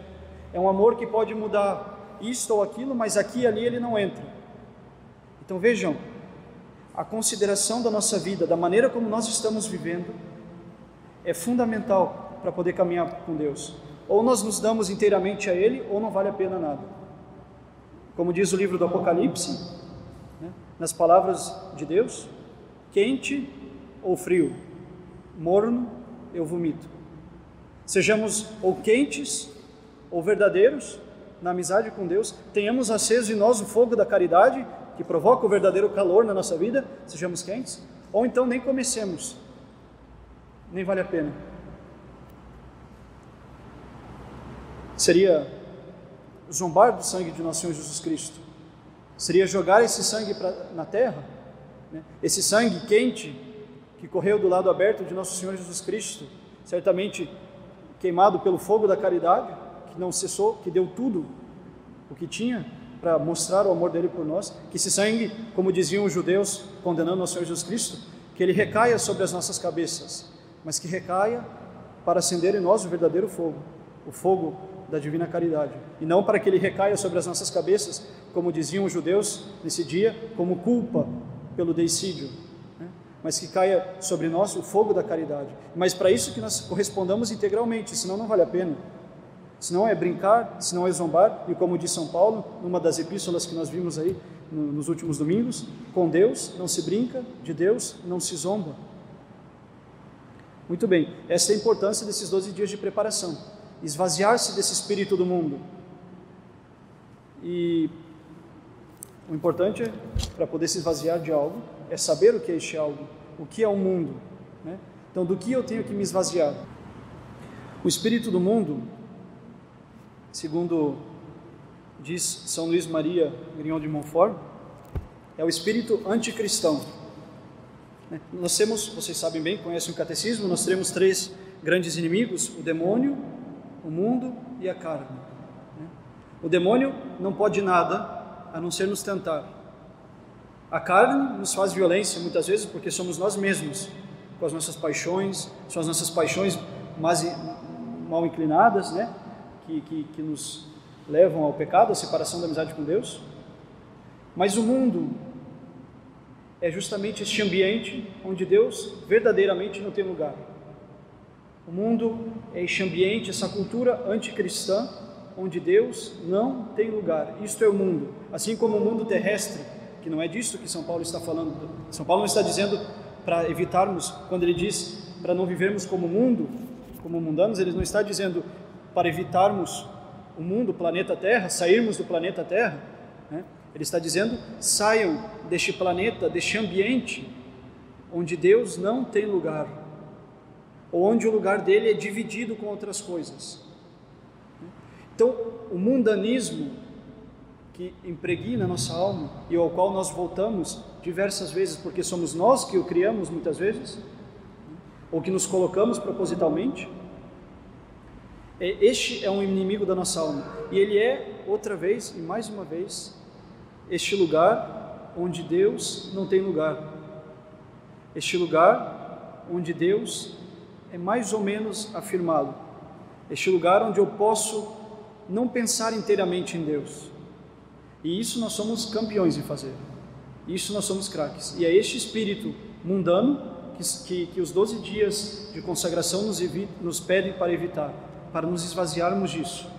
É um amor que pode mudar isto ou aquilo, mas aqui e ali ele não entra. Então vejam, a consideração da nossa vida, da maneira como nós estamos vivendo, é fundamental para poder caminhar com Deus. Ou nós nos damos inteiramente a Ele, ou não vale a pena nada. Como diz o livro do Apocalipse, né, nas palavras de Deus, quente ou frio, morno eu vomito. Sejamos ou quentes ou verdadeiros na amizade com Deus, tenhamos aceso em nós o fogo da caridade que provoca o verdadeiro calor na nossa vida, sejamos quentes, ou então nem comecemos, nem vale a pena. Seria zombar do sangue de nosso Senhor Jesus Cristo, seria jogar esse sangue pra, na terra, né? esse sangue quente que correu do lado aberto de nosso Senhor Jesus Cristo, certamente queimado pelo fogo da caridade, que não cessou, que deu tudo o que tinha para mostrar o amor dele por nós, que esse sangue, como diziam os judeus condenando o Senhor Jesus Cristo, que ele recaia sobre as nossas cabeças, mas que recaia para acender em nós o verdadeiro fogo, o fogo da divina caridade, e não para que ele recaia sobre as nossas cabeças, como diziam os judeus nesse dia, como culpa pelo deicídio, né? mas que caia sobre nós o fogo da caridade. Mas para isso que nós correspondamos integralmente, senão não vale a pena. Se não é brincar, se não é zombar, e como diz São Paulo, numa das epístolas que nós vimos aí nos últimos domingos, com Deus não se brinca, de Deus não se zomba. Muito bem, essa é a importância desses 12 dias de preparação, esvaziar-se desse espírito do mundo. E o importante para poder se esvaziar de algo, é saber o que é este algo, o que é o mundo. Né? Então, do que eu tenho que me esvaziar? O espírito do mundo segundo diz São Luís Maria Grignon de Montfort, é o espírito anticristão. Né? Nós temos, vocês sabem bem, conhecem o catecismo, nós temos três grandes inimigos: o demônio, o mundo e a carne. Né? O demônio não pode nada a não ser nos tentar. A carne nos faz violência muitas vezes porque somos nós mesmos, com as nossas paixões, são as nossas paixões mais mal inclinadas, né? que, que, que nos levam ao pecado, à separação da amizade com Deus. Mas o mundo é justamente este ambiente onde Deus verdadeiramente não tem lugar. O mundo é este ambiente, essa cultura anticristã, onde Deus não tem lugar. Isto é o mundo. Assim como o mundo terrestre, que não é disso que São Paulo está falando. São Paulo não está dizendo para evitarmos, quando ele diz para não vivermos como mundo, como mundanos, ele não está dizendo para evitarmos o mundo, o planeta Terra, sairmos do planeta Terra. Né? Ele está dizendo: saiam deste planeta, deste ambiente, onde Deus não tem lugar, onde o lugar dele é dividido com outras coisas. Então, o mundanismo que impregna nossa alma e ao qual nós voltamos diversas vezes, porque somos nós que o criamos muitas vezes, ou que nos colocamos propositalmente, é, este é um inimigo da nossa alma. E ele é, outra vez e mais uma vez, este lugar onde Deus não tem lugar. Este lugar onde Deus é mais ou menos afirmado. Este lugar onde eu posso não pensar inteiramente em Deus. E isso nós somos campeões em fazer. Isso nós somos craques. E é este espírito mundano que, que, que os 12 dias de consagração nos, nos pedem para evitar para nos esvaziarmos disso.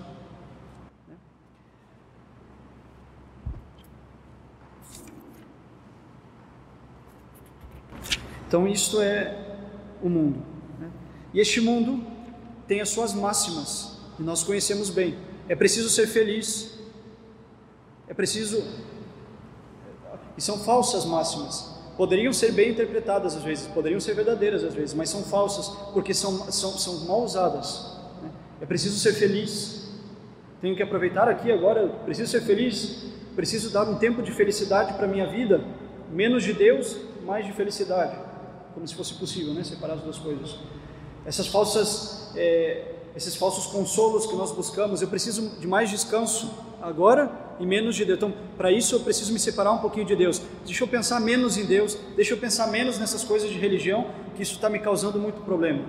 Então, isto é o mundo. E este mundo tem as suas máximas, e nós conhecemos bem. É preciso ser feliz, É preciso. E são falsas máximas. Poderiam ser bem interpretadas às vezes, poderiam ser verdadeiras às vezes, mas são falsas porque são, são, são mal usadas. Né? É preciso ser feliz. Tenho que aproveitar aqui agora, preciso ser feliz, preciso dar um tempo de felicidade para a minha vida, menos de Deus, mais de felicidade, como se fosse possível, né? separar as duas coisas. Essas falsas, é, esses falsos consolos que nós buscamos, eu preciso de mais descanso agora e menos de Deus. Então, para isso eu preciso me separar um pouquinho de Deus. Deixa eu pensar menos em Deus, deixa eu pensar menos nessas coisas de religião, que isso está me causando muito problema.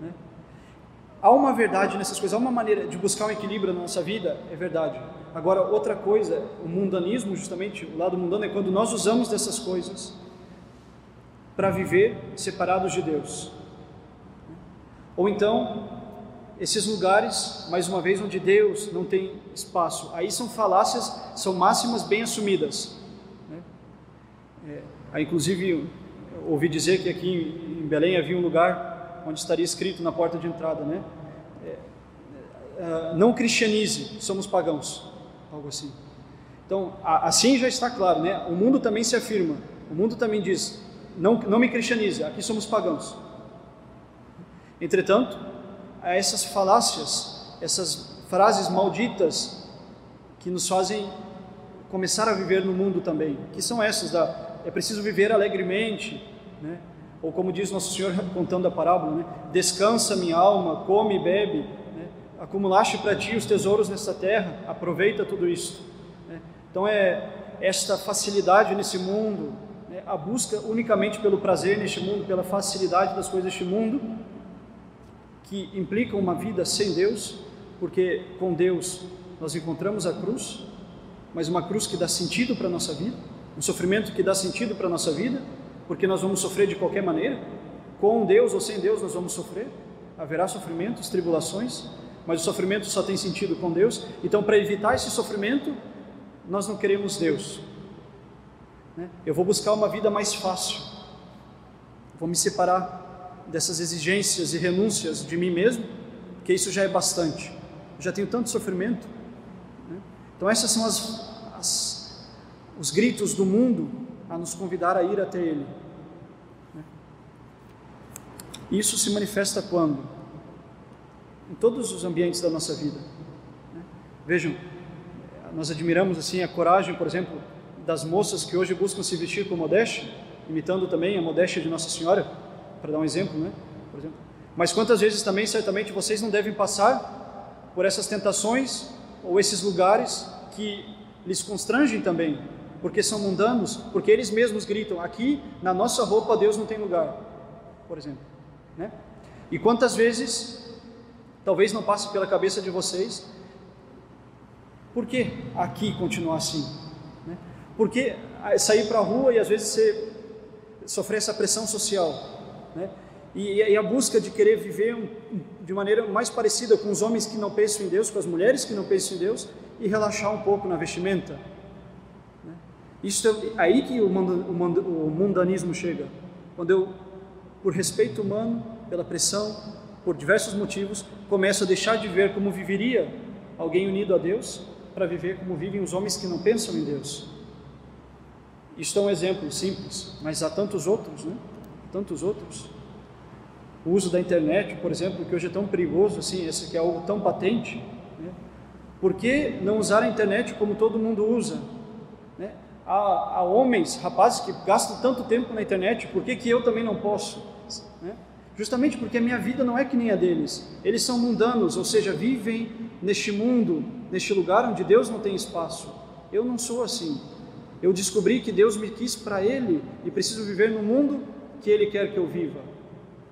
Né? Há uma verdade nessas coisas, há uma maneira de buscar um equilíbrio na nossa vida, é verdade. Agora, outra coisa, o mundanismo, justamente, o lado mundano é quando nós usamos dessas coisas para viver separados de Deus. Ou então, esses lugares, mais uma vez, onde Deus não tem espaço. Aí são falácias, são máximas bem assumidas. Né? É, inclusive, ouvi dizer que aqui em Belém havia um lugar onde estaria escrito na porta de entrada, né? É, é, não cristianize, somos pagãos, algo assim. Então, a, assim já está claro, né? O mundo também se afirma, o mundo também diz, não, não me cristianize, aqui somos pagãos. Entretanto, essas falácias, essas frases malditas que nos fazem começar a viver no mundo também, que são essas da é preciso viver alegremente, né? Ou como diz nosso Senhor contando a parábola, né? Descansa minha alma, come e bebe, né? acumulaste para ti os tesouros nesta terra, aproveita tudo isso. Né? Então é esta facilidade nesse mundo, né? a busca unicamente pelo prazer neste mundo, pela facilidade das coisas deste mundo, que implicam uma vida sem Deus, porque com Deus nós encontramos a cruz, mas uma cruz que dá sentido para a nossa vida, um sofrimento que dá sentido para a nossa vida, porque nós vamos sofrer de qualquer maneira, com Deus ou sem Deus nós vamos sofrer, haverá sofrimentos, tribulações, mas o sofrimento só tem sentido com Deus, então para evitar esse sofrimento, nós não queremos Deus. Né? Eu vou buscar uma vida mais fácil, vou me separar dessas exigências e renúncias de mim mesmo, que isso já é bastante. Já tenho tanto sofrimento. Né? Então, essas são as, as, os gritos do mundo a nos convidar a ir até Ele. Né? Isso se manifesta quando? Em todos os ambientes da nossa vida. Né? Vejam, nós admiramos assim a coragem, por exemplo, das moças que hoje buscam se vestir com modéstia, imitando também a modéstia de Nossa Senhora para dar um exemplo, né? Por exemplo. Mas quantas vezes também, certamente, vocês não devem passar por essas tentações ou esses lugares que lhes constrangem também, porque são mundanos, porque eles mesmos gritam: aqui na nossa roupa Deus não tem lugar, por exemplo, né? E quantas vezes, talvez não passe pela cabeça de vocês, por que aqui continuar assim? Né? Por que sair para a rua e às vezes ser, sofrer essa pressão social? Né? E, e, a busca de querer viver um, de maneira mais parecida com os homens que não pensam em Deus, com as mulheres que não pensam em Deus, e relaxar um pouco na vestimenta. Né? Isso é aí que o, o mundanismo chega. Quando eu, por respeito humano, pela pressão, por diversos motivos, começo a deixar de ver como viveria alguém unido a Deus, para viver como vivem os homens que não pensam em Deus. Isto é um exemplo simples, mas há tantos outros, né? Tantos outros. O uso da internet, por exemplo, que hoje é tão perigoso assim, esse que é algo tão patente. Né? Por que não usar a internet como todo mundo usa? Né? Há, há, homens, rapazes que gastam tanto tempo na internet, por que, que eu também não posso? Né? Justamente porque a minha vida não é que nem a deles. Eles são mundanos, ou seja, vivem neste mundo, neste lugar onde Deus não tem espaço. Eu não sou assim. Eu descobri que Deus me quis para Ele e preciso viver no mundo que Ele quer que eu viva.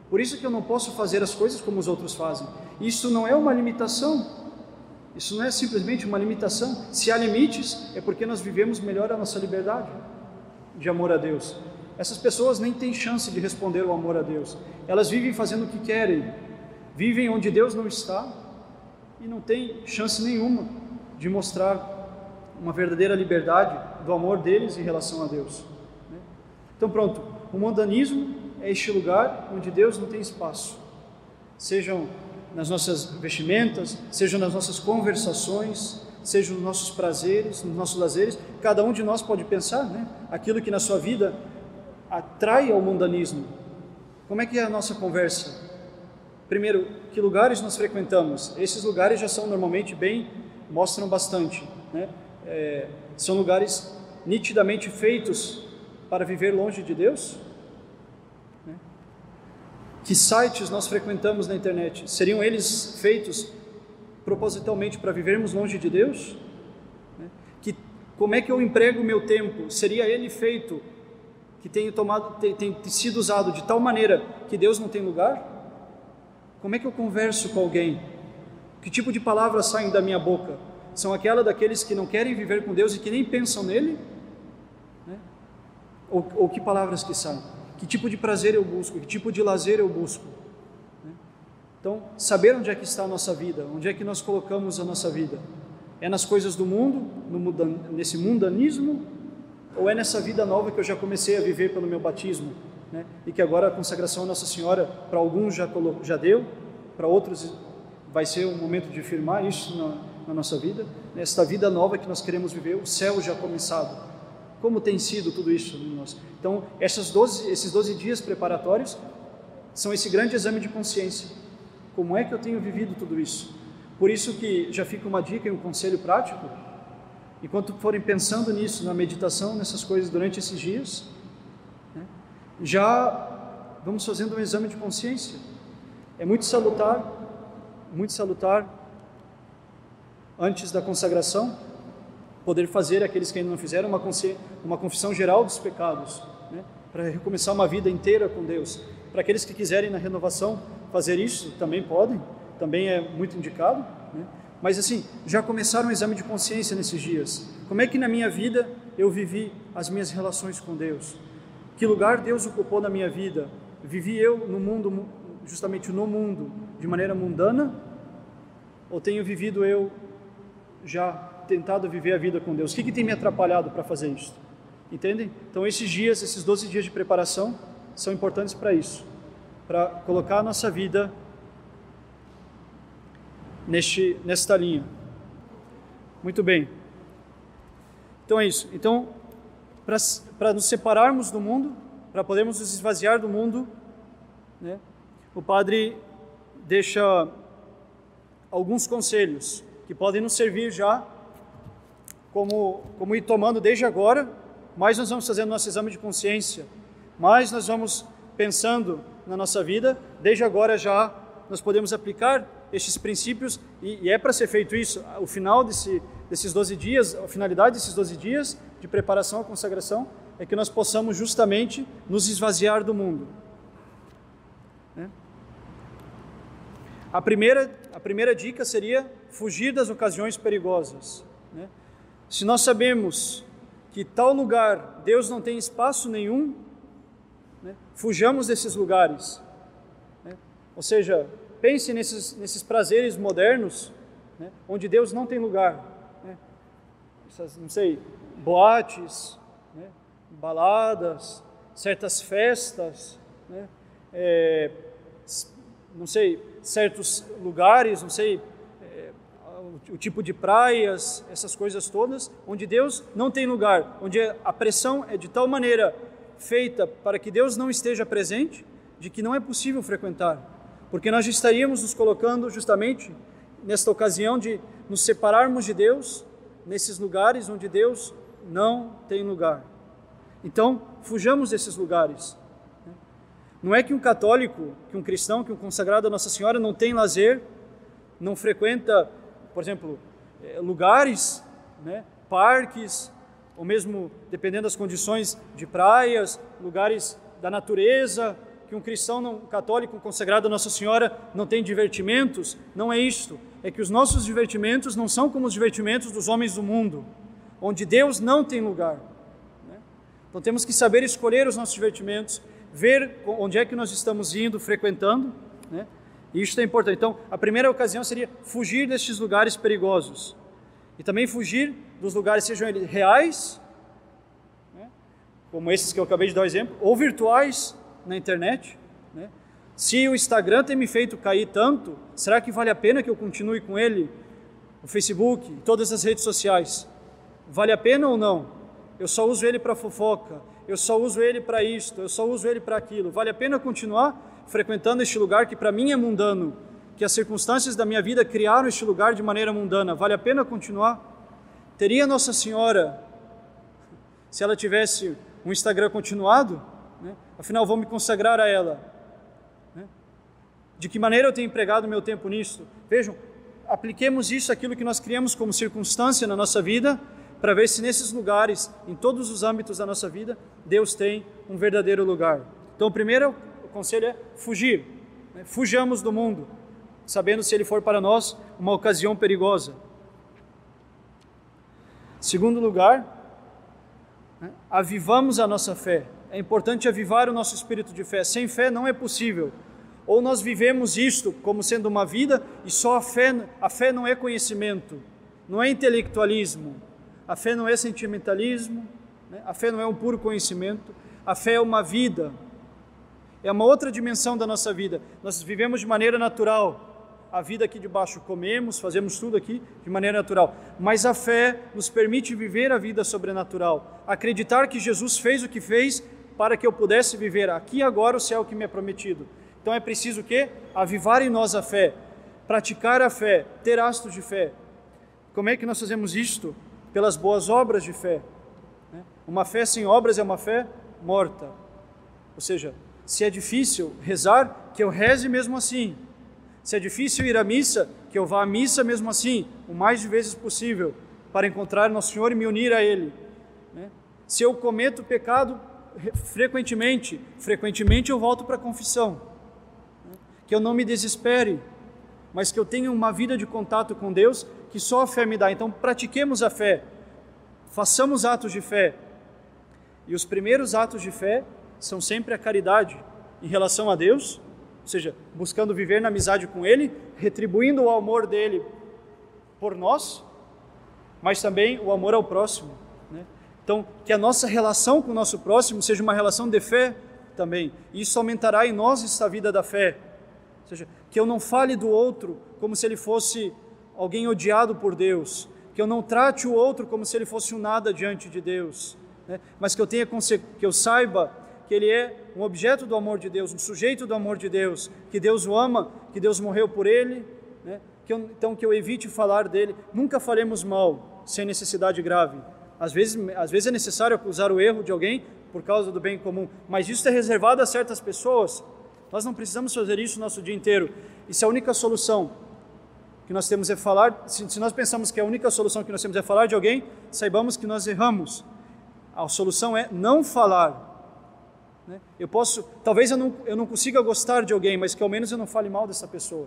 Por isso que eu não posso fazer as coisas como os outros fazem. Isso não é uma limitação. Isso não é simplesmente uma limitação. Se há limites, é porque nós vivemos melhor a nossa liberdade de amor a Deus. Essas pessoas nem têm chance de responder o amor a Deus. Elas vivem fazendo o que querem, vivem onde Deus não está e não têm chance nenhuma de mostrar uma verdadeira liberdade do amor deles em relação a Deus. Então, pronto, o mundanismo é este lugar onde Deus não tem espaço, sejam nas nossas vestimentas, sejam nas nossas conversações, seja nos nossos prazeres, nos nossos lazeres. Cada um de nós pode pensar, né? Aquilo que na sua vida atrai ao mundanismo. Como é que é a nossa conversa? Primeiro, que lugares nós frequentamos? Esses lugares já são normalmente bem, mostram bastante, né? É, são lugares nitidamente feitos para viver longe de Deus? Né? Que sites nós frequentamos na internet? Seriam eles feitos propositalmente para vivermos longe de Deus? Né? Que, como é que eu emprego o meu tempo? Seria ele feito que tenha tomado, tem, tem sido usado de tal maneira que Deus não tem lugar? Como é que eu converso com alguém? Que tipo de palavras saem da minha boca? São aquelas daqueles que não querem viver com Deus e que nem pensam nele? Ou, ou, que palavras que saem? Que tipo de prazer eu busco? Que tipo de lazer eu busco? Né? Então, saber onde é que está a nossa vida, onde é que nós colocamos a nossa vida. É nas coisas do mundo, no, nesse mundanismo, ou é nessa vida nova que eu já comecei a viver pelo meu batismo? né? e que agora a consagração a Nossa Senhora, para alguns já, já deu, para outros vai ser um momento de firmar isso na, na nossa vida, nesta vida nova que nós queremos viver, o céu já começado. Como tem sido tudo isso em nós? Então, essas 12, esses 12 dias preparatórios são esse grande exame de consciência. Como é que eu tenho vivido tudo isso? Por isso que já fica uma dica e um conselho prático. Enquanto forem pensando nisso, na meditação, nessas coisas durante esses dias, já vamos fazendo um exame de consciência. É muito salutar, muito salutar, antes da consagração, poder fazer, aqueles que ainda não fizeram, uma, uma confissão geral dos pecados, né? para recomeçar uma vida inteira com Deus. Para aqueles que quiserem na renovação fazer isso, também podem, também é muito indicado. Né? Mas assim, já começaram um exame de consciência nesses dias. Como é que na minha vida eu vivi as minhas relações com Deus? Que lugar Deus ocupou na minha vida? Vivi eu no mundo, justamente no mundo, de maneira mundana? Ou tenho vivido eu já tentado viver a vida com Deus? O que, que tem me atrapalhado para fazer isso? Entendem? Então, esses dias, esses 12 dias de preparação, são importantes para isso para colocar a nossa vida neste, nesta linha. Muito bem. Então é isso. Então, para nos separarmos do mundo, para podermos nos esvaziar do mundo, né? o padre deixa alguns conselhos que podem nos servir já como, como ir tomando desde agora, mais nós vamos fazendo nosso exame de consciência, mais nós vamos pensando na nossa vida, desde agora já nós podemos aplicar estes princípios e, e é para ser feito isso. O final desse, desses 12 dias, a finalidade desses 12 dias de preparação à consagração é que nós possamos justamente nos esvaziar do mundo. Né? A, primeira, a primeira dica seria fugir das ocasiões perigosas. Né? Se nós sabemos que tal lugar Deus não tem espaço nenhum, né? fujamos desses lugares. Né? Ou seja, pense nesses, nesses prazeres modernos, né? onde Deus não tem lugar. Né? Essas, não sei, boates, né? baladas, certas festas, é, não sei, certos lugares, não sei, o, tipo de praias, essas coisas todas, onde Deus não tem lugar, onde a pressão é de tal maneira feita para que Deus não esteja presente, de que não é possível frequentar, porque nós estaríamos nos colocando justamente nesta ocasião de nos separarmos de Deus, nesses lugares onde Deus não tem lugar. Então, fujamos desses lugares. Não é que um católico, que um cristão, que um consagrado a Nossa Senhora não tem lazer, não frequenta, por exemplo, eh, lugares, né, parques, ou mesmo, dependendo das condições, de praias, lugares da natureza, que um cristão não, um católico consagrado a Nossa Senhora não tem divertimentos, não é isto. É que os nossos divertimentos não são como os divertimentos dos homens do mundo onde Deus não tem lugar. Né? Então temos que saber escolher os nossos divertimentos, ver onde é que nós estamos indo, frequentando, né? E isso é importante. Então, a primeira ocasião seria fugir destes lugares perigosos. E também fugir dos lugares, sejam eles reais, né? como esses que eu acabei de dar o exemplo, ou virtuais na internet. Né? Se o Instagram tem me feito cair tanto, será que vale a pena que eu continue com ele o Facebook, todas as redes sociais, vale a pena ou não? Eu só uso ele para fofoca, eu só uso ele para isto, eu só uso ele para aquilo. Vale a pena continuar frequentando este lugar que para mim é mundano, que as circunstâncias da minha vida criaram este lugar de maneira mundana? Vale a pena continuar? Teria Nossa Senhora, se ela tivesse um Instagram continuado, né? afinal vou me consagrar a ela. Né? De que maneira eu tenho empregado meu tempo nisso? Vejam, apliquemos isso aquilo que nós criamos como circunstância na nossa vida, para ver se nesses lugares, em todos os âmbitos da nossa vida, Deus tem um verdadeiro lugar. Então, primeiro conselho é fugir. Né? Fujamos do mundo, sabendo se ele for para nós uma ocasião perigosa. Segundo lugar, né? avivamos a nossa fé. É importante avivar o nosso espírito de fé. Sem fé não é possível. Ou nós vivemos isto como sendo uma vida e só a fé, a fé não é conhecimento, não é intelectualismo, a fé não é sentimentalismo, né? a fé não é um puro conhecimento, a fé é uma vida, é uma outra dimensão da nossa vida. Nós vivemos de maneira natural, a vida aqui de baixo comemos, fazemos tudo aqui de maneira natural, mas a fé nos permite viver a vida sobrenatural, acreditar que Jesus fez o que fez para que eu pudesse viver aqui e agora o céu que me é prometido. Então é preciso que avivar em nós a fé, praticar a fé, ter astos de fé. Como é que nós fazemos isto? pelas boas obras de fé. Né? Uma fé sem obras é uma fé morta. Ou seja, se é difícil rezar, que eu reze mesmo assim. Se é difícil ir à missa, que eu vá à missa mesmo assim, o mais de vezes possível, para encontrar Nosso Senhor e me unir a Ele. Né? Se eu cometo pecado frequentemente, frequentemente eu volto para a confissão. Né? Que eu não me desespere, mas que eu tenha uma vida de contato com Deus que só a fé me dá. Então, pratiquemos a fé, façamos atos de fé. E os primeiros atos de fé são sempre a caridade em relação a Deus, ou seja, buscando viver na amizade com Ele, retribuindo o amor dele por nós, mas também o amor ao próximo. Né? Então, que a nossa relação com o nosso próximo seja uma relação de fé também. E isso aumentará em nós essa vida da fé. Ou seja, que eu não fale do outro como se ele fosse alguém odiado por Deus, que eu não trate o outro como se ele fosse um nada diante de Deus, né? mas que eu tenha que eu saiba que ele é um objeto do amor de Deus, um sujeito do amor de Deus, que Deus o ama, que Deus morreu por ele, né? que eu, então que eu evite falar dele. Nunca falemos mal sem necessidade grave. Às vezes, às vezes é necessário acusar o erro de alguém por causa do bem comum, mas isso é reservado a certas pessoas. Nós não precisamos fazer isso o nosso dia inteiro. Isso é a única solução que nós temos é falar, se, se nós pensamos que a única solução que nós temos é falar de alguém, saibamos que nós erramos. A solução é não falar. Né? Eu posso, talvez eu não, eu não consiga gostar de alguém, mas que ao menos eu não fale mal dessa pessoa.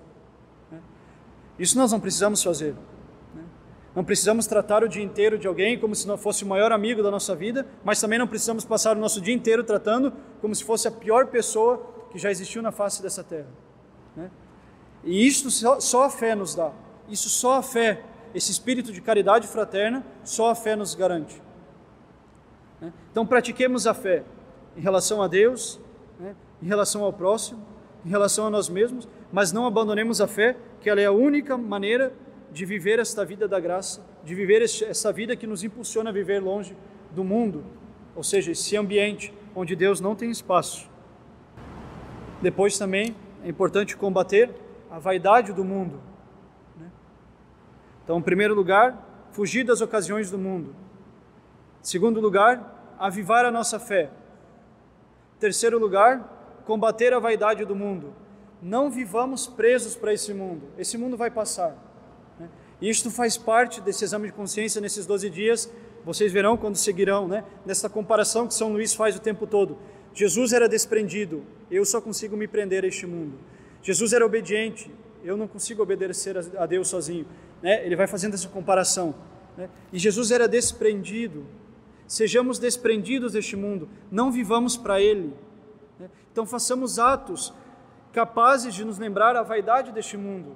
Né? Isso nós não precisamos fazer. Né? Não precisamos tratar o dia inteiro de alguém como se não fosse o maior amigo da nossa vida, mas também não precisamos passar o nosso dia inteiro tratando como se fosse a pior pessoa que já existiu na face dessa terra. Né? E isso só, só a fé nos dá. Isso só a fé, esse espírito de caridade fraterna, só a fé nos garante. Né? Então pratiquemos a fé em relação a Deus, né? em relação ao próximo, em relação a nós mesmos, mas não abandonemos a fé, que ela é a única maneira de viver esta vida da graça, de viver essa vida que nos impulsiona a viver longe do mundo, ou seja, esse ambiente onde Deus não tem espaço. Depois também é importante combater a vaidade do mundo. Né? Então, em primeiro lugar, fugir das ocasiões do mundo. Em segundo lugar, avivar a nossa fé. Terceiro lugar, combater a vaidade do mundo. Não vivamos presos para esse mundo. Esse mundo vai passar. Né? Isto faz parte desse exame de consciência nesses 12 dias. Vocês verão quando seguirão, né? nessa comparação que São Luís faz o tempo todo. Jesus era desprendido, eu só consigo me prender a este mundo. Jesus era obediente, eu não consigo obedecer a Deus sozinho. Né? Ele vai fazendo essa comparação. Né? E Jesus era desprendido. Sejamos desprendidos deste mundo, não vivamos para Ele. Né? Então façamos atos capazes de nos lembrar a vaidade deste mundo.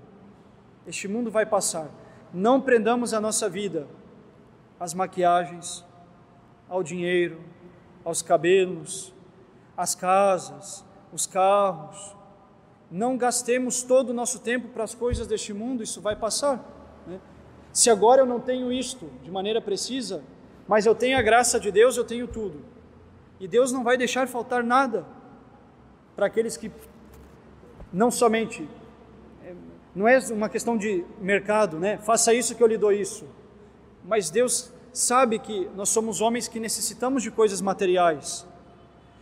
Este mundo vai passar. Não prendamos a nossa vida às maquiagens, ao dinheiro, aos cabelos, às casas, os carros, não gastemos todo o nosso tempo para as coisas deste mundo, isso vai passar. Né? Se agora eu não tenho isto de maneira precisa, mas eu tenho a graça de Deus, eu tenho tudo. E Deus não vai deixar faltar nada para aqueles que não somente é, não é uma questão de mercado, né? Faça isso que eu lhe dou isso. Mas Deus sabe que nós somos homens que necessitamos de coisas materiais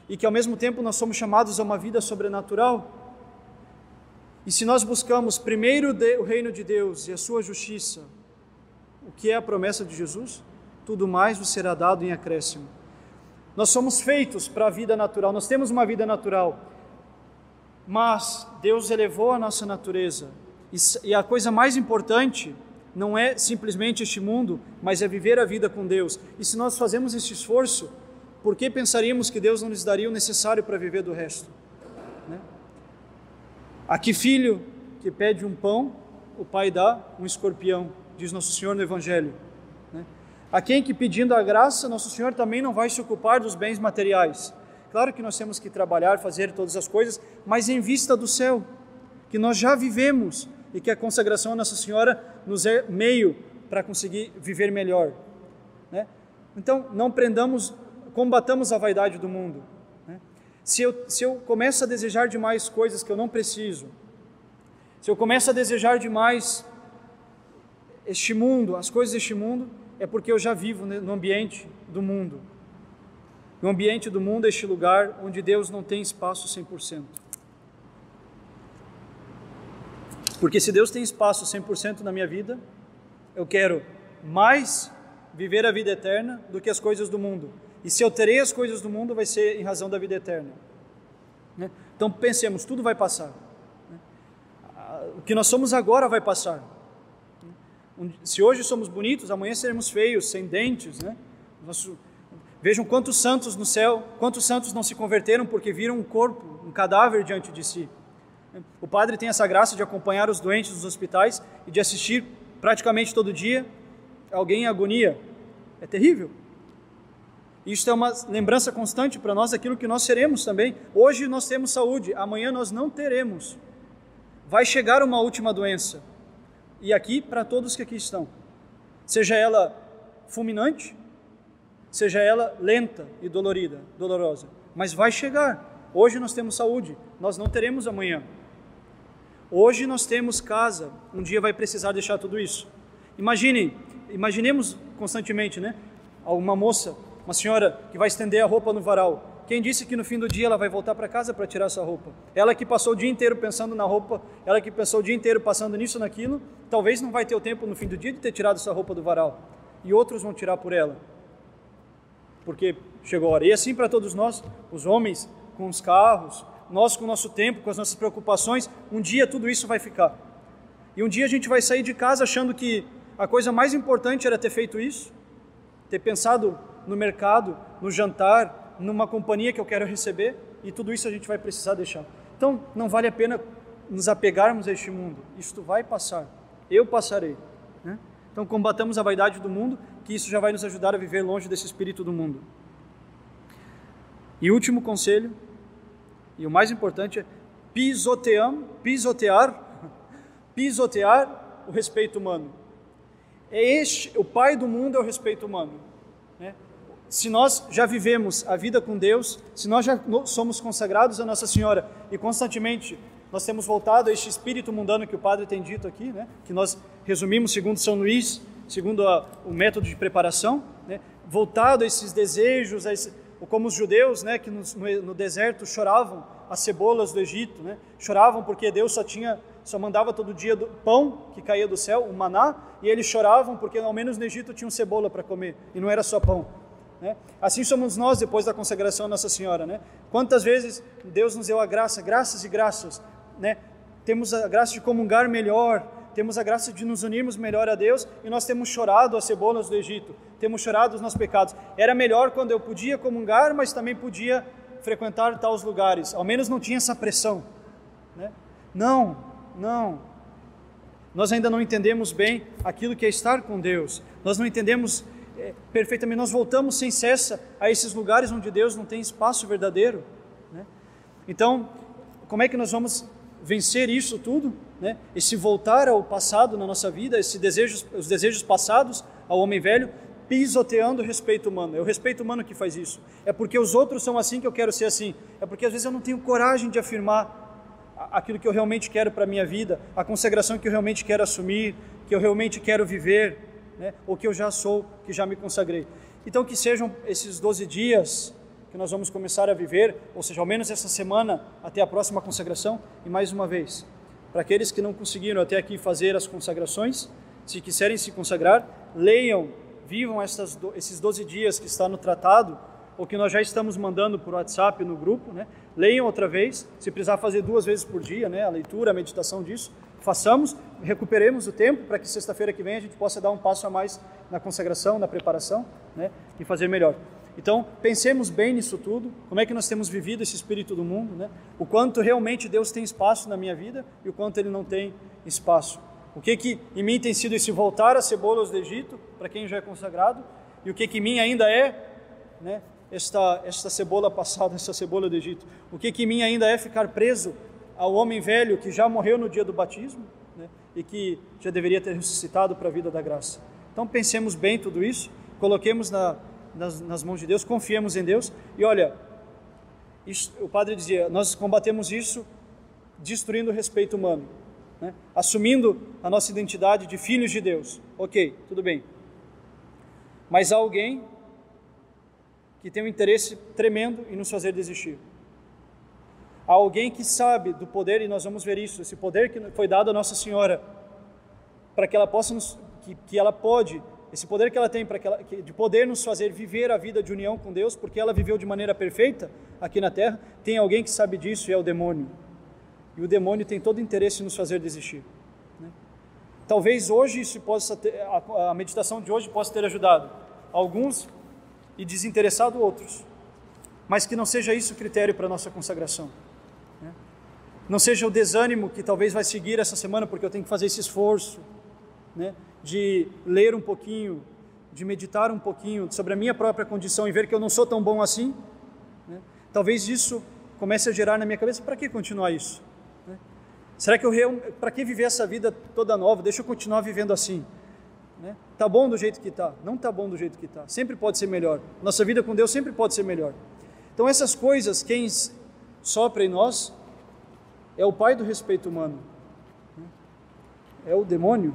e que ao mesmo tempo nós somos chamados a uma vida sobrenatural. E se nós buscamos primeiro o reino de Deus e a sua justiça, o que é a promessa de Jesus? Tudo mais vos será dado em acréscimo. Nós somos feitos para a vida natural, nós temos uma vida natural, mas Deus elevou a nossa natureza. E a coisa mais importante não é simplesmente este mundo, mas é viver a vida com Deus. E se nós fazemos este esforço, por que pensaríamos que Deus não nos daria o necessário para viver do resto? Né? A que filho que pede um pão, o pai dá um escorpião, diz Nosso Senhor no Evangelho. A quem que pedindo a graça, Nosso Senhor também não vai se ocupar dos bens materiais. Claro que nós temos que trabalhar, fazer todas as coisas, mas em vista do céu, que nós já vivemos e que a consagração a Nossa Senhora nos é meio para conseguir viver melhor. Né? Então, não prendamos, combatamos a vaidade do mundo. Né? Se, eu, se eu começo a desejar demais coisas que eu não preciso, se eu começo a desejar demais este mundo, as coisas deste mundo, é porque eu já vivo no ambiente do mundo. No ambiente do mundo, este lugar onde Deus não tem espaço 100%. Porque se Deus tem espaço 100% na minha vida, eu quero mais viver a vida eterna do que as coisas do mundo. E se eu terei as coisas do mundo, vai ser em razão da vida eterna. Né? Então pensemos, tudo vai passar. Né? O que nós somos agora vai passar. Se hoje somos bonitos, amanhã seremos feios, sem dentes, né? Nosso, Vejam quantos santos no céu, quantos santos não se converteram porque viram um corpo, um cadáver diante de si. O padre tem essa graça de acompanhar os doentes nos hospitais e de assistir praticamente todo dia alguém em agonia. É terrível. Isso é uma lembrança constante para nós daquilo que nós seremos também. Hoje nós temos saúde, amanhã nós não teremos. Vai chegar uma última doença. E aqui, para todos que aqui estão, seja ela fulminante, seja ela lenta e dolorida, dolorosa, mas vai chegar. Hoje nós temos saúde, nós não teremos amanhã. Hoje nós temos casa, um dia vai precisar deixar tudo isso. Imagine, imaginemos constantemente, né? Uma moça, uma senhora que vai estender a roupa no varal. Quem disse que no fim do dia ela vai voltar para casa para tirar essa roupa? Ela que passou o dia inteiro pensando na roupa, ela que passou o dia inteiro passando nisso, naquilo, talvez não vai ter o tempo no fim do dia de ter tirado essa roupa do varal. E outros vão tirar por ela porque chegou a hora. E assim para todos nós, os homens com os carros, nós com o nosso tempo, com as nossas preocupações, um dia tudo isso vai ficar. E um dia a gente vai sair de casa achando que a coisa mais importante era ter feito isso, ter pensado no mercado, no jantar, numa companhia que eu quero receber, e tudo isso a gente vai precisar deixar. Então, não vale a pena nos apegarmos a este mundo. Isto vai passar. Eu passarei. Né? Então, combatamos a vaidade do mundo que isso já vai nos ajudar a viver longe desse espírito do mundo. E último conselho, e o mais importante é pisoteam, pisotear, pisotear o respeito humano. É este, o pai do mundo é o respeito humano. Se nós já vivemos a vida com Deus, se nós já somos consagrados a Nossa Senhora e constantemente nós temos voltado a este espírito mundano que o Padre tem dito aqui, né? que nós resumimos segundo São Luís, segundo a, o método de preparação, né, voltado a esses desejos, a esse, como os judeus, né, que no, no, deserto choravam as cebolas do Egito, né, choravam porque Deus só tinha, só mandava todo dia do, pão que caía do céu, o maná, e eles choravam porque ao menos no Egito tinham cebola para comer e não era só pão. Né? Assim somos nós depois da consagração a Nossa Senhora. Né? Quantas vezes Deus nos deu a graça, graças e graças, né? temos a graça de comungar melhor, temos a graça de nos unirmos melhor a Deus e nós temos chorado as cebolas do Egito, temos chorado os nossos pecados. Era melhor quando eu podia comungar, mas também podia frequentar tais lugares, ao menos não tinha essa pressão. Né? Não, não. Nós ainda não entendemos bem aquilo que é estar com Deus, nós não entendemos é, perfeitamente, nós voltamos sem cessa a esses lugares onde Deus não tem espaço verdadeiro. Né? Então, como é que nós vamos vencer isso tudo? né, esse voltar ao passado na nossa vida, esse desejos, os desejos passados ao homem velho, pisoteando o respeito humano. É o respeito humano que faz isso. É porque os outros são assim que eu quero ser assim. É porque às vezes eu não tenho coragem de afirmar aquilo que eu realmente quero para a minha vida, a consagração que eu realmente quero assumir, que eu realmente quero viver, né? que eu já sou, que já me consagrei. Então, que sejam esses 12 dias que nós vamos começar a viver, ou seja, ao menos essa semana até a próxima consagração, e mais uma vez, para aqueles que não conseguiram até aqui fazer as consagrações, se quiserem se consagrar, leiam, vivam essas, esses 12 dias que está no tratado, ou que nós já estamos mandando por WhatsApp no grupo, né? Leiam outra vez, se precisar fazer duas vezes por dia, né? A leitura, a meditação disso, façamos, recuperemos o tempo para que sexta-feira que vem a gente possa dar um passo a mais na consagração, na preparação, né? E fazer melhor. Então, pensemos bem nisso tudo, como é que nós temos vivido esse espírito do mundo, né? O quanto realmente Deus tem espaço na minha vida e o quanto ele não tem espaço. O que que em mim tem sido esse voltar a cebolas do Egito, para quem já é consagrado, e o que que em mim ainda é, né, esta, esta cebola passada, esta cebola do Egito? O que, que em mim ainda é ficar preso ao homem velho que já morreu no dia do batismo né, e que já deveria ter ressuscitado para a vida da graça? Então pensemos bem tudo isso, coloquemos na, nas, nas, mãos de Deus, confiemos em Deus e olha, isso, o padre dizia: nós combatemos isso destruindo o respeito humano, né, assumindo a nossa identidade de filhos de Deus. Ok, tudo bem. Mas há alguém que tem um interesse tremendo em nos fazer desistir. Há alguém que sabe do poder, e nós vamos ver isso, esse poder que foi dado a Nossa Senhora, para que ela possa nos, que, que ela pode, esse poder que ela tem para que ela, que, de poder nos fazer viver a vida de união com Deus, porque ela viveu de maneira perfeita aqui na Terra, tem alguém que sabe disso e é o demônio. E o demônio tem todo interesse em nos fazer desistir. Né? Talvez hoje isso possa ter, a, a meditação de hoje possa ter ajudado alguns e desinteressado outros, mas que não seja isso o critério para a nossa consagração. Não seja o desânimo que talvez vai seguir essa semana, porque eu tenho que fazer esse esforço né? de ler um pouquinho, de meditar um pouquinho sobre a minha própria condição e ver que eu não sou tão bom assim. Né? Talvez isso comece a gerar na minha cabeça: para que continuar isso? Né? Será que eu para que viver essa vida toda nova? Deixa eu continuar vivendo assim. Né? Tá bom do jeito que está? Não tá bom do jeito que está. Sempre pode ser melhor. Nossa vida com Deus sempre pode ser melhor. Então essas coisas, quem sopra em nós é o pai do respeito humano. É o demônio.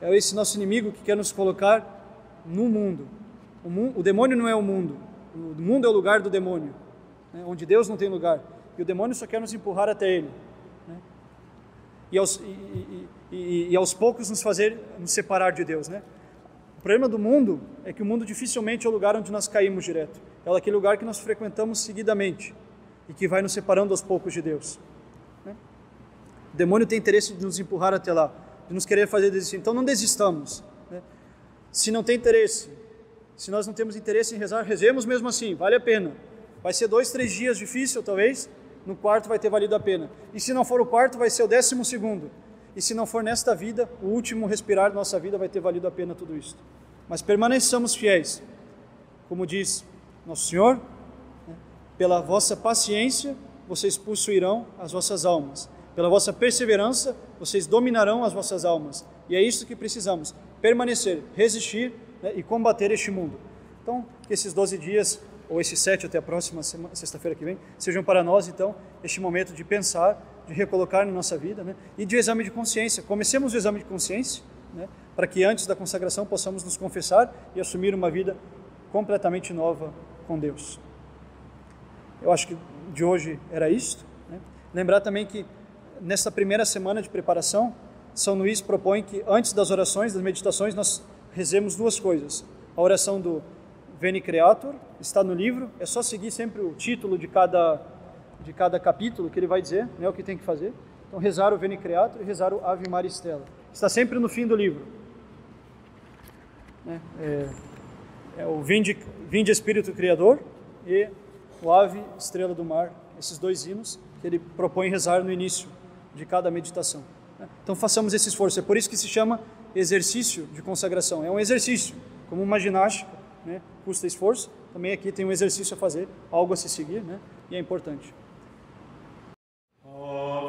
É esse nosso inimigo que quer nos colocar no mundo. O, mundo, o demônio não é o mundo. O mundo é o lugar do demônio, né? onde Deus não tem lugar. E o demônio só quer nos empurrar até ele. Né? E, aos, e, e, e aos poucos nos fazer nos separar de Deus, né? O problema do mundo é que o mundo dificilmente é o lugar onde nós caímos direto. É aquele lugar que nós frequentamos seguidamente e que vai nos separando aos poucos de Deus. O demônio tem interesse de nos empurrar até lá, de nos querer fazer desistir. Então não desistamos. Né? Se não tem interesse, se nós não temos interesse em rezar, rezemos mesmo assim, vale a pena. Vai ser dois, três dias difícil, talvez. No quarto vai ter valido a pena. E se não for o quarto, vai ser o décimo segundo. E se não for nesta vida, o último respirar da nossa vida vai ter valido a pena tudo isso. Mas permaneçamos fiéis. Como diz Nosso Senhor, né? pela vossa paciência vocês possuirão as vossas almas. Pela vossa perseverança vocês dominarão as vossas almas. E é isso que precisamos: permanecer, resistir né? e combater este mundo. Então, que esses 12 dias, ou esses sete até a próxima sexta-feira que vem, sejam para nós, então, este momento de pensar de recolocar na nossa vida, né? e de exame de consciência. Comecemos o exame de consciência, né? para que antes da consagração possamos nos confessar e assumir uma vida completamente nova com Deus. Eu acho que de hoje era isto. Né? Lembrar também que nesta primeira semana de preparação, São Luís propõe que antes das orações, das meditações, nós rezemos duas coisas. A oração do Veni Creator está no livro, é só seguir sempre o título de cada de cada capítulo que ele vai dizer, né, o que tem que fazer. Então, rezar o Veni Creator e rezar o Ave Maria Stella. Está sempre no fim do livro. Né? É, é o Vinde, Vinde Espírito Criador e o Ave Estrela do Mar, esses dois hinos que ele propõe rezar no início de cada meditação. Né? Então façamos esse esforço. É por isso que se chama exercício de consagração. É um exercício, como uma ginástica, né? custa esforço. Também aqui tem um exercício a fazer, algo a se seguir, né? e é importante. Oh.